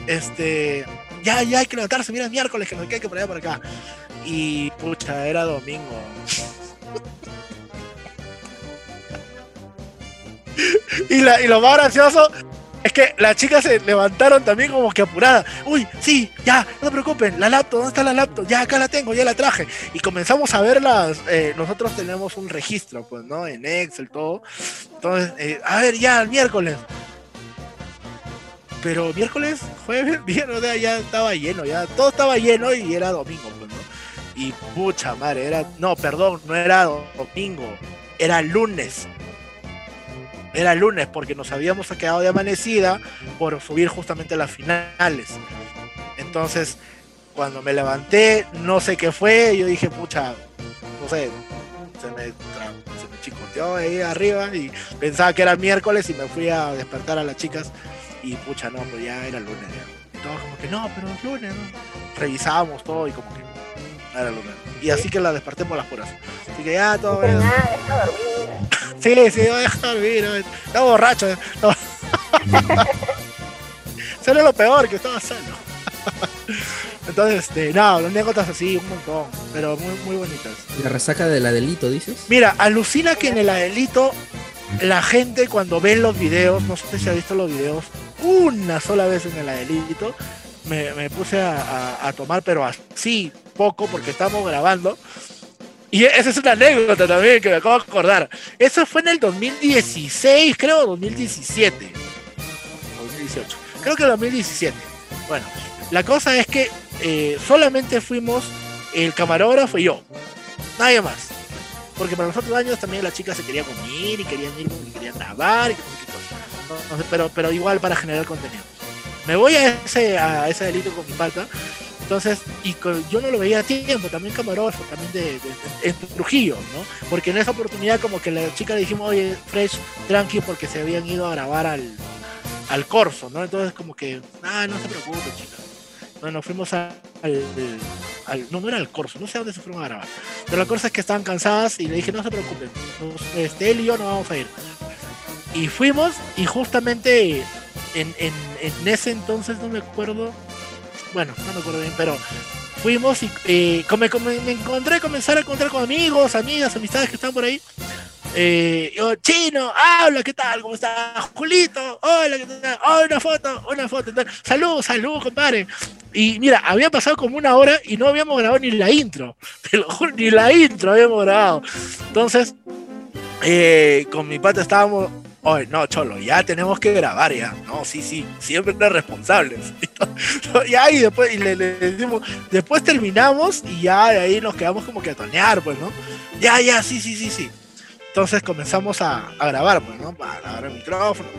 Este, ya, ya hay que levantarse, mira, es miércoles, que no hay que por allá por acá. Y pucha, era domingo. y lo más gracioso es que las chicas se levantaron también como que apuradas. Uy, sí, ya, no se preocupen, la laptop, ¿dónde está la laptop? Ya, acá la tengo, ya la traje. Y comenzamos a verlas. eh, nosotros tenemos un registro, pues, ¿no? En Excel, todo. Entonces, eh, a ver, ya, el miércoles. Pero miércoles, jueves, viernes, ya estaba lleno, ya todo estaba lleno y era domingo, pues, ¿no? Y pucha madre, era, no, perdón, no era domingo, era lunes. Era lunes porque nos habíamos quedado de amanecida por subir justamente las finales. Entonces, cuando me levanté, no sé qué fue, yo dije, pucha, no sé, se me, se me chicoteó ahí arriba y pensaba que era miércoles y me fui a despertar a las chicas y pucha, no, pues ya era lunes. ya. Y todos como que, no, pero es lunes, ¿no? Revisábamos todo y como que "Mm, era lunes. Y así que la desperté por las puras. Así que ya todo bien. Nada, deja dormir. Sí, sí, voy a dejar dormir. ¿no? Estaba borracho. No. Era lo peor, que estaba sano. Entonces, este, no, anécdotas así, un montón, pero muy, muy bonitas. La resaca de la delito, dices. Mira, alucina que en el Adelito la gente cuando ve los videos, no sé si ha visto los videos, una sola vez en el adelito. Me, puse a, tomar, pero así poco, porque estábamos grabando. Y esa es una anécdota también que me acabo de acordar. Eso fue en el 2016, creo, 2017. 2018. Creo que 2017. Bueno, la cosa es que eh, solamente fuimos el camarógrafo y yo. Nadie más. Porque para los otros años también las chicas se querían unir y querían ir y querían grabar y pero, pero igual para generar contenido. Me voy a ese, a ese delito con mi pata. Entonces, y con- yo no lo veía a tiempo, también camarógrafo, también de, de- de- en Trujillo, ¿no? Porque en esa oportunidad como que la chica le dijimos, oye, Fresh, tranqui, porque se habían ido a grabar al, al Corso, ¿no? Entonces como que, ah, no se preocupe, chica. Bueno, fuimos a- al, al- no, no era el Corso, no sé dónde se fueron a grabar. Pero la cosa es que estaban cansadas y le dije, no se preocupen, nos- este, él y yo no vamos a ir. Y fuimos y justamente en, en, en ese entonces, no me acuerdo, bueno, no me acuerdo bien, pero fuimos y eh, come- me encontré, comenzar a encontrar con amigos, amigas, amistades que están por ahí. Eh, yo, chino, habla, ¿qué tal? ¿Cómo estás? Julito, hola, ¿qué tal? Oh, una foto, una foto. Salud, salud, compadre. Y mira, había pasado como una hora y no habíamos grabado ni la intro. Ni la intro habíamos grabado. Entonces, eh, con mi pata estábamos. Oye, no, Cholo, ya tenemos que grabar ya. No, sí, sí, siempre responsables. Y ahí después, y le, le decimos, después terminamos y ya de ahí nos quedamos como que a tonear, pues, ¿no? Ya, ya, sí, sí, sí, sí. Entonces comenzamos a, a grabar, pues, ¿no? Para grabar el micrófono,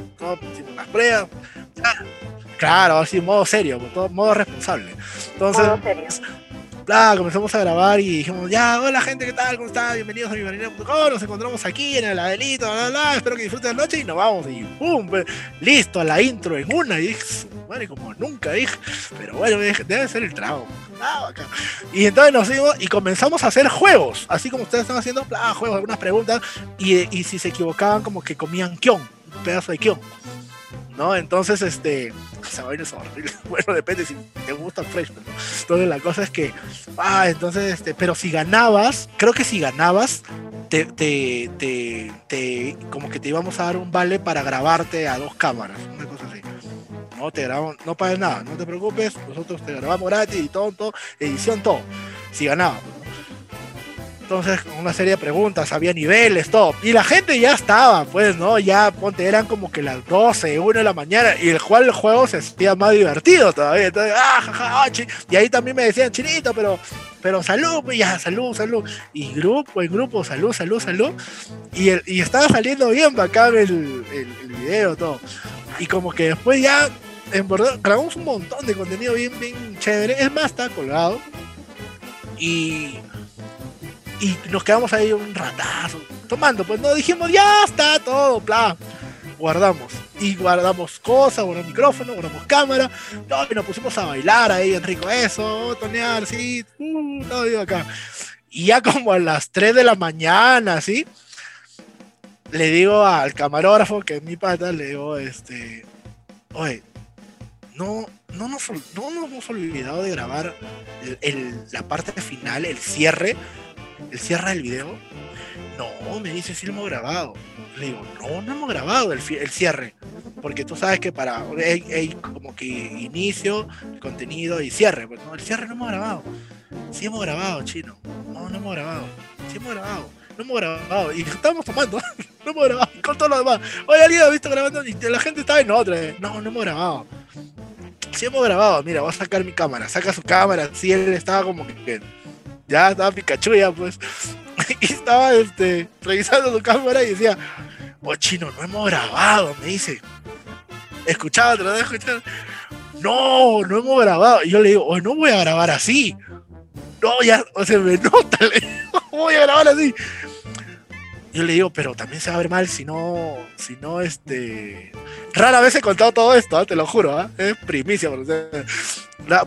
hicimos las pruebas. Claro, así, modo serio, pues, todo, modo responsable. Entonces, Modo serio. Bla, comenzamos a grabar y dijimos, ya, hola gente, ¿qué tal? ¿Cómo están? Bienvenidos a mimarinera.com, nos encontramos aquí en el Adelito, bla, bla, espero que disfruten la noche y nos vamos y pum, listo, la intro en una, y dije, "Su madre, como nunca dije, pero bueno, debe ser el trago. Ah. Y entonces nos fuimos y comenzamos a hacer juegos, así como ustedes están haciendo, juegos, algunas preguntas, y, y si se equivocaban como que comían kion, un pedazo de kion. ¿No? Entonces, este, esa vaina es. Bueno, depende si te gusta el fresh, pero entonces la cosa es que, ah, entonces, este, pero si ganabas, creo que si ganabas, te, te, te, como que te íbamos a dar un vale para grabarte a dos cámaras, una cosa así. No te grabamos, no pagues nada, no te preocupes, nosotros te grabamos gratis y todo, todo, edición, todo, si ganabas. Entonces, con una serie de preguntas, había niveles, todo. Y la gente ya estaba, pues, ¿no? Ya, ponte, eran como que las 12, 1 de la mañana. Y el cual el juego se hacía más divertido todavía. Entonces, ah, jaja, ah, chi- Y ahí también me decían, chinito, pero, pero salud, pues ya, salud, salud. Y grupo, en grupo, salud, salud, salud. Y, el- y estaba saliendo bien bacán el, el, el video, todo. Y como que después ya, en grabamos un montón de contenido bien, bien chévere. Es más, está colgado. Y y nos quedamos ahí un ratazo tomando, pues no dijimos ya está todo, bla. Guardamos y guardamos cosas, guardamos micrófono, guardamos cámara, no, y nos pusimos a bailar ahí en rico eso, tonear, sí, uh, todo iba acá. Y ya como a las 3 de la mañana, así, le digo al camarógrafo, que es mi pata, le digo, este, oye, no, no, nos, no nos hemos olvidado de grabar el- la parte final, el cierre, el cierre del video. No, me dice, sí lo hemos grabado. Le digo, no, no hemos grabado el, el cierre. Porque tú sabes que para hay, como que inicio, contenido y cierre. Pues no, el cierre no hemos grabado. Sí hemos grabado, chino. No, no hemos grabado. Sí hemos grabado. No hemos grabado. Y estábamos tomando. no hemos grabado. Con todo lo demás. Oye, alguien ha visto grabando y la gente estaba en otra. No, no hemos grabado. Sí hemos grabado. Mira, voy a sacar mi cámara. Saca su cámara. Sí, él estaba como que ya estaba Pikachu ya pues. Y estaba este revisando su cámara y decía oh chino no hemos grabado me dice. Escuchaba lo dejo escuchar. No no hemos grabado y yo le digo oh no voy a grabar así no ya o sea me nota le digo, voy a grabar así yo le digo pero también se va a ver mal si no si no este rara vez he contado todo esto ¿ah? te lo juro ¿ah? es primicia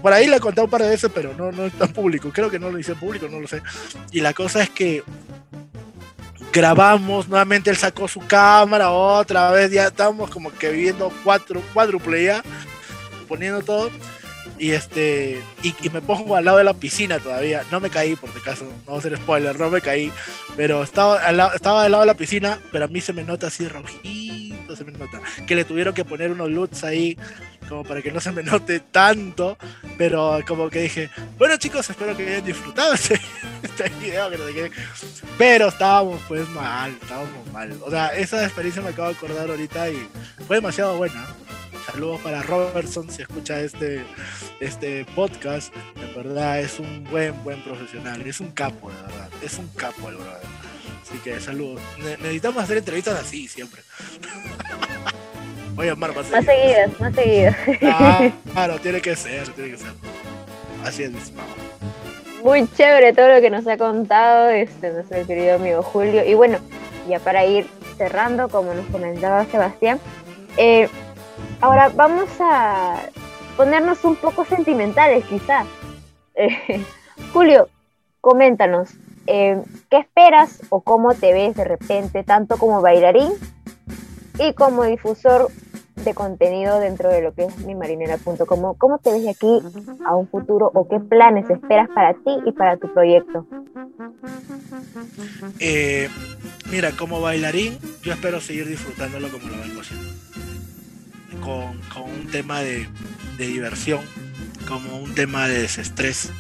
por ahí la he contado un par de veces, pero no, no es tan público. Creo que no lo hice en público, no lo sé. Y la cosa es que grabamos, nuevamente él sacó su cámara, otra vez ya estábamos como que viviendo cuatro, cuádruple ya, poniendo todo. Y este y, me pongo al lado de la piscina todavía. No me caí, por si acaso, no voy a hacer spoiler, no me caí. Pero estaba al, lado- estaba al lado de la piscina, pero a mí se me nota así rojito, se me nota. Que le tuvieron que poner unos LUTs ahí como para que no se me note tanto, pero como que dije, bueno chicos, espero que hayan disfrutado este, este video, que no sé qué. Pero estábamos pues mal, estábamos mal. O sea, esa experiencia me acabo de acordar ahorita y fue demasiado buena. Saludos para Robertson si escucha este, este podcast. De verdad es un buen, buen profesional. Es un capo, de verdad. Es un capo el brother. Así que saludos. Ne- necesitamos hacer entrevistas así siempre. Voy a llamar más Más seguidas, más seguidas. Ah, claro, tiene que ser, tiene que ser. Así es. Muy chévere todo lo que nos ha contado este nuestro querido amigo Julio. Y bueno, ya para ir cerrando, como nos comentaba Sebastián, eh, ahora vamos a ponernos un poco sentimentales quizás. Eh, Julio, coméntanos, eh, ¿qué esperas o cómo te ves de repente, tanto como bailarín y como difusor de contenido dentro de lo que es mimarinera.com? ¿Cómo, ¿Cómo te ves de aquí a un futuro o qué planes esperas para ti y para tu proyecto? Eh, mira, como bailarín, yo espero seguir disfrutándolo como lo vengo haciendo. Con, un tema de, de diversión, como un tema de desestrés.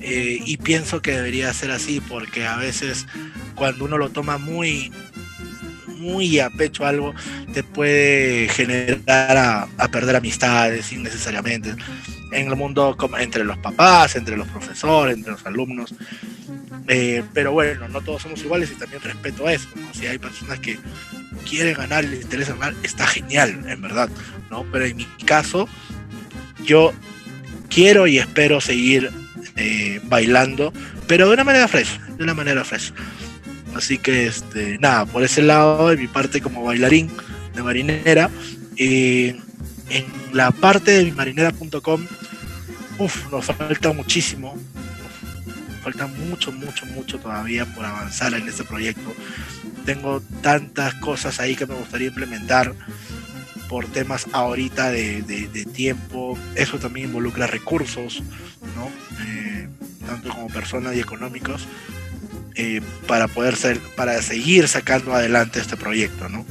Eh, y pienso que debería ser así porque a veces cuando uno lo toma muy muy a pecho algo te puede generar a, a perder amistades innecesariamente en el mundo como entre los papás, entre los profesores, entre los alumnos. Eh, pero bueno, no todos somos iguales y también respeto eso. ¿no? Si hay personas que quieren ganar y les interesa ganar, está genial, en verdad. ¿no? Pero en mi caso, yo quiero y espero seguir eh, bailando, pero de una manera fresh, de una manera fresh. Así que, este, nada, por ese lado, de mi parte como bailarín de marinera, eh, en la parte de marinera.com, uff, nos falta muchísimo, falta mucho, mucho, mucho todavía por avanzar en este proyecto. Tengo tantas cosas ahí que me gustaría implementar por temas ahorita de, de- tiempo. Eso también involucra recursos, ¿no? Eh, tanto como personas y económicos, eh, para poder ser, para seguir sacando adelante este proyecto, ¿no?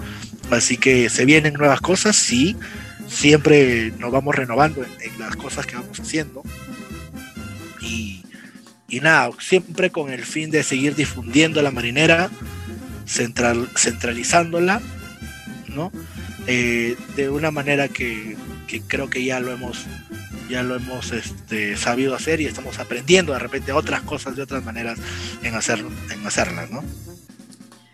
Así que se vienen nuevas cosas, sí. Siempre nos vamos renovando en, las cosas que vamos haciendo. Y, nada, siempre con el fin de seguir difundiendo la marinera, central, centralizándola, ¿no? Eh, de una manera que creo que ya lo hemos ya lo hemos este, sabido hacer y estamos aprendiendo de repente otras cosas de otras maneras en, hacer, en hacerlas, ¿no?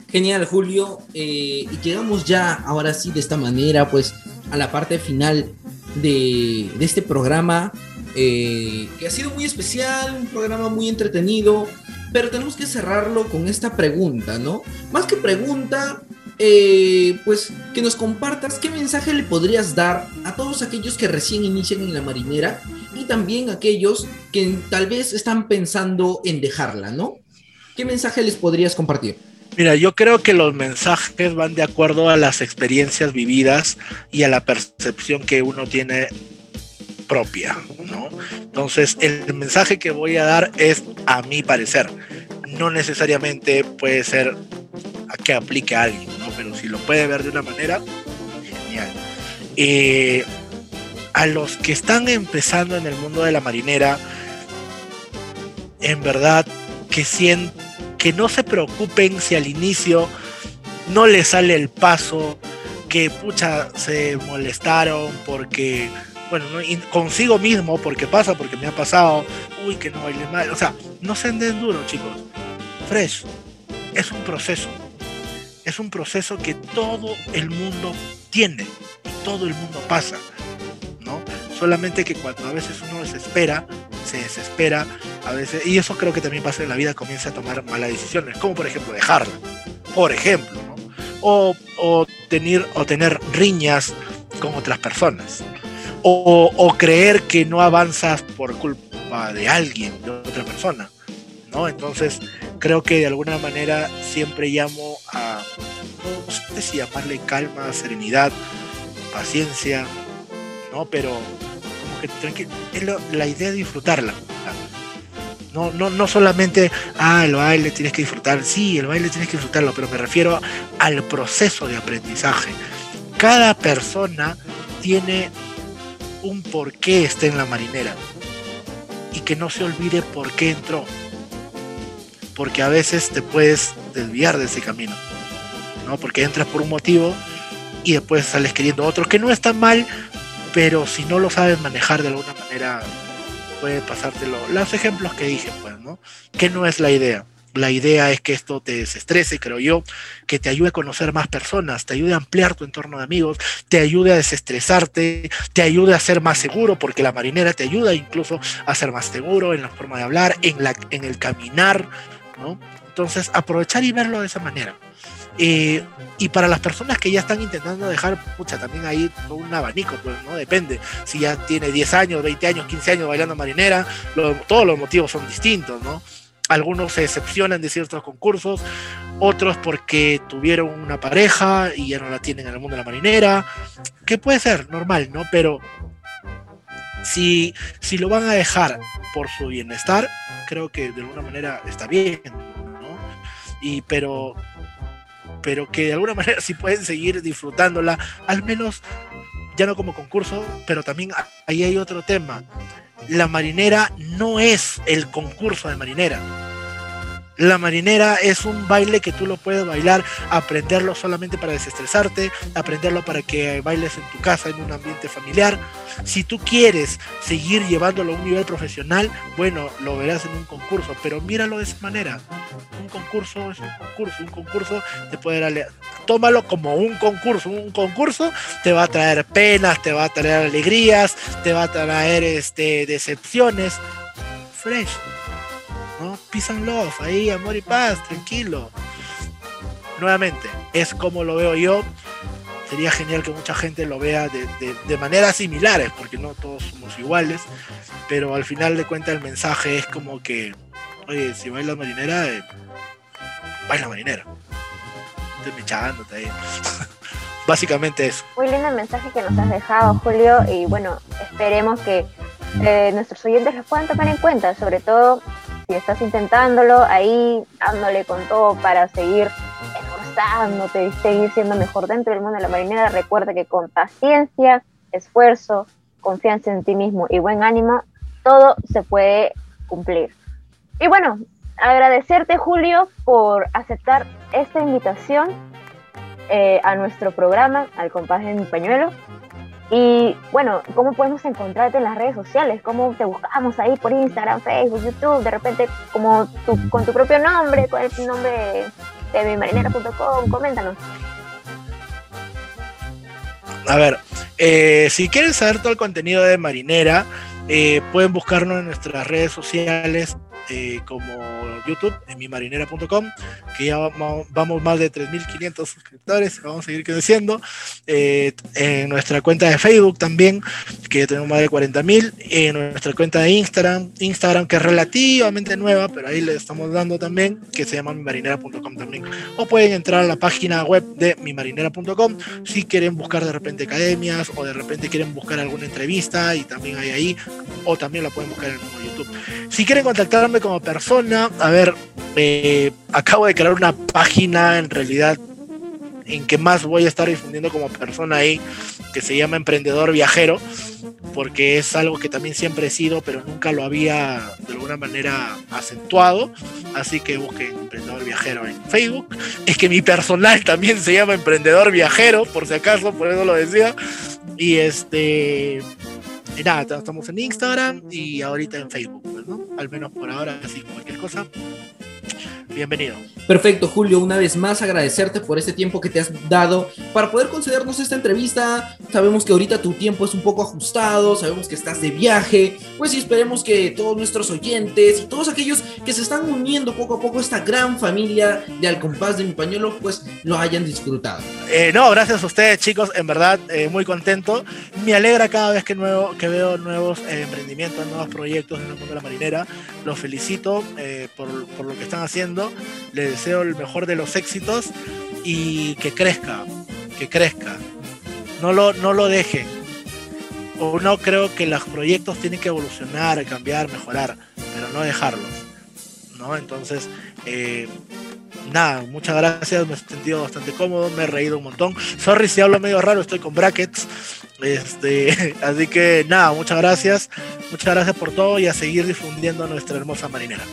Genial, Julio. Eh, y llegamos ya, ahora sí, de esta manera, pues, a la parte final de, de este programa, eh, que ha sido muy especial, un programa muy entretenido, pero tenemos que cerrarlo con esta pregunta, ¿no? Más que pregunta, eh, pues, que nos compartas qué mensaje le podrías dar a todos aquellos que recién inician en la marinera y también aquellos que tal vez están pensando en dejarla, ¿no? ¿Qué mensaje les podrías compartir? Mira, yo creo que los mensajes van de acuerdo a las experiencias vividas y a la percepción que uno tiene propia, ¿no? Entonces, el mensaje que voy a dar es a mi parecer. No necesariamente puede ser a que aplique a alguien, ¿no? Pero si lo puede ver de una manera, genial. Eh, a los que están empezando en el mundo de la marinera, en verdad que sienten que no se preocupen si al inicio no les sale el paso, que pucha se molestaron porque, bueno, consigo mismo, porque pasa, porque me ha pasado, uy, que no baile mal, o sea, no se den duro, chicos. Fresh, es un proceso, es un proceso que todo el mundo tiene y todo el mundo pasa, ¿no? Solamente que cuando a veces uno desespera, se desespera, a veces, y eso creo que también pasa en la vida, comienza a tomar malas decisiones, como por ejemplo dejarla, por ejemplo, ¿no? o, o, tener, o tener riñas con otras personas, o, creer que no avanzas por culpa de alguien, de otra persona, ¿no? Entonces, creo que de alguna manera siempre llamo a, no sé si llamarle calma, serenidad, paciencia, ¿no? Pero como que tranquilo, la idea de disfrutarla. No, no, no solamente, ah, el baile tienes que disfrutar, sí, el baile tienes que disfrutarlo, pero me refiero al proceso de aprendizaje, cada persona tiene un por qué está en la marinera y que no se olvide por qué entró. Porque a veces te puedes desviar de ese camino, ¿no? Porque entras por un motivo y después sales queriendo otro, que no está mal, pero si no lo sabes manejar de alguna manera, puede pasártelo. Los ejemplos que dije, pues, ¿no? Que no es la idea. La idea es que esto te desestrese, creo yo, que te ayude a conocer más personas, te ayude a ampliar tu entorno de amigos, te ayude a desestresarte, te ayude a ser más seguro, porque la marinera te ayuda incluso a ser más seguro en la forma de hablar, en, la, en el caminar, ¿no? Entonces, aprovechar y verlo de esa manera. Eh, y para las personas que ya están intentando dejar, pucha, también hay un abanico, pues, ¿no? Depende. Si ya tiene 10 años, 20 años, 15 años bailando marinera, todos los motivos son distintos, ¿no? Algunos se decepcionan de ciertos concursos, otros porque tuvieron una pareja y ya no la tienen en el mundo de la marinera, que puede ser normal, ¿no? Pero si, si lo van a dejar por su bienestar, creo que de alguna manera está bien, ¿no? Y pero pero que de alguna manera si pueden seguir disfrutándola, al menos ya no como concurso, pero también ahí hay otro tema. La marinera no es el concurso de marinera la marinera es un baile que tú lo puedes bailar, aprenderlo solamente para desestresarte, aprenderlo para que bailes en tu casa, en un ambiente familiar. Si tú quieres seguir llevándolo a un nivel profesional, bueno, lo verás en un concurso, pero míralo de esa manera. Un concurso es un concurso, un concurso te puede dar, tómalo como un concurso, un concurso te va a traer penas, te va a traer alegrías, te va a traer este, decepciones. Fresh, ¿no? Ahí, amor y paz, tranquilo. Nuevamente, es como lo veo yo. Sería genial que mucha gente lo vea de, maneras similares, porque no todos somos iguales, pero al final de cuentas el mensaje es como que, oye, si bailas marinera, eh, baila marinera. Estoy echándote ahí. Básicamente eso. Muy lindo el mensaje que nos has dejado, Julio, y bueno, esperemos que eh, nuestros oyentes los puedan tomar en cuenta, sobre todo si estás intentándolo, ahí dándole con todo para seguir esforzándote y seguir siendo mejor dentro del mundo de la marinera, recuerda que con paciencia, esfuerzo, confianza en ti mismo y buen ánimo, todo se puede cumplir. Y bueno, agradecerte Julio por aceptar esta invitación eh, a nuestro programa, al compás de mi pañuelo. Y bueno, ¿cómo podemos encontrarte en las redes sociales? ¿Cómo te buscamos ahí por Instagram, Facebook, YouTube? De repente, como con tu propio nombre, con el nombre de mimarinera.com, coméntanos. A ver, eh, si quieren saber todo el contenido de Marinera, eh, pueden buscarnos en nuestras redes sociales eh, como YouTube, en mimarinera.com, que ya vamos, más de 3.500 suscriptores, vamos a seguir creciendo. Eh, en nuestra cuenta de Facebook también, que ya tenemos más de 40.000. En nuestra cuenta de Instagram, Instagram que es relativamente nueva, pero ahí le estamos dando también, que se llama mimarinera.com también. O pueden entrar a la página web de mimarinera.com si quieren buscar de repente academias o de repente quieren buscar alguna entrevista y también hay ahí, o también la pueden buscar en el mismo YouTube. Si quieren contactarme como persona, a ver, eh, acabo de crear una página en realidad en que más voy a estar difundiendo como persona ahí, que se llama Emprendedor Viajero, porque es algo que también siempre he sido, pero nunca lo había de alguna manera acentuado. Así que busquen Emprendedor Viajero en Facebook. Es que mi personal también se llama Emprendedor Viajero, por si acaso, por eso lo decía. Y este. Nada, estamos en Instagram y ahorita en Facebook, pues, ¿no? Al menos por ahora, así cualquier cosa. Bienvenido. Perfecto, Julio. Una vez más agradecerte por este tiempo que te has dado para poder concedernos esta entrevista. Sabemos que ahorita tu tiempo es un poco ajustado, sabemos que estás de viaje. Pues y esperemos que todos nuestros oyentes y todos aquellos que se están uniendo poco a poco a esta gran familia de Al Compás de mi Pañuelo, pues lo hayan disfrutado. Eh, no, gracias a ustedes, chicos. En verdad, eh, muy contento. Me alegra cada vez que, nuevo, que veo nuevos eh, emprendimientos, nuevos proyectos en el mundo de la marinera. Los felicito por, por lo que están haciendo. Les deseo el mejor de los éxitos y que crezca, que crezca. No lo, no lo dejen. O no creo que los proyectos tienen que evolucionar, cambiar, mejorar, pero no dejarlos. ¿no? Entonces, eh, nada, muchas gracias, me he sentido bastante cómodo, me he reído un montón. Sorry si hablo medio raro, estoy con brackets. Este, así que nada, muchas gracias. Muchas gracias por todo y a seguir difundiendo nuestra hermosa marinera.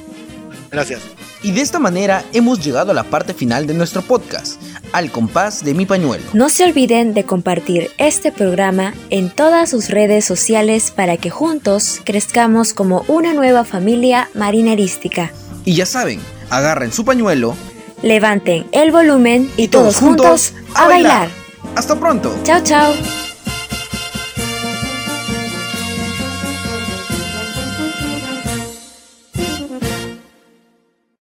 Gracias. Y de esta manera hemos llegado a la parte final de nuestro podcast, al compás de mi pañuelo. No se olviden de compartir este programa en todas sus redes sociales para que juntos crezcamos como una nueva familia marinerística. Y ya saben, agarren su pañuelo, levanten el volumen y, todos, juntos, a bailar. Hasta pronto. Chao, chao.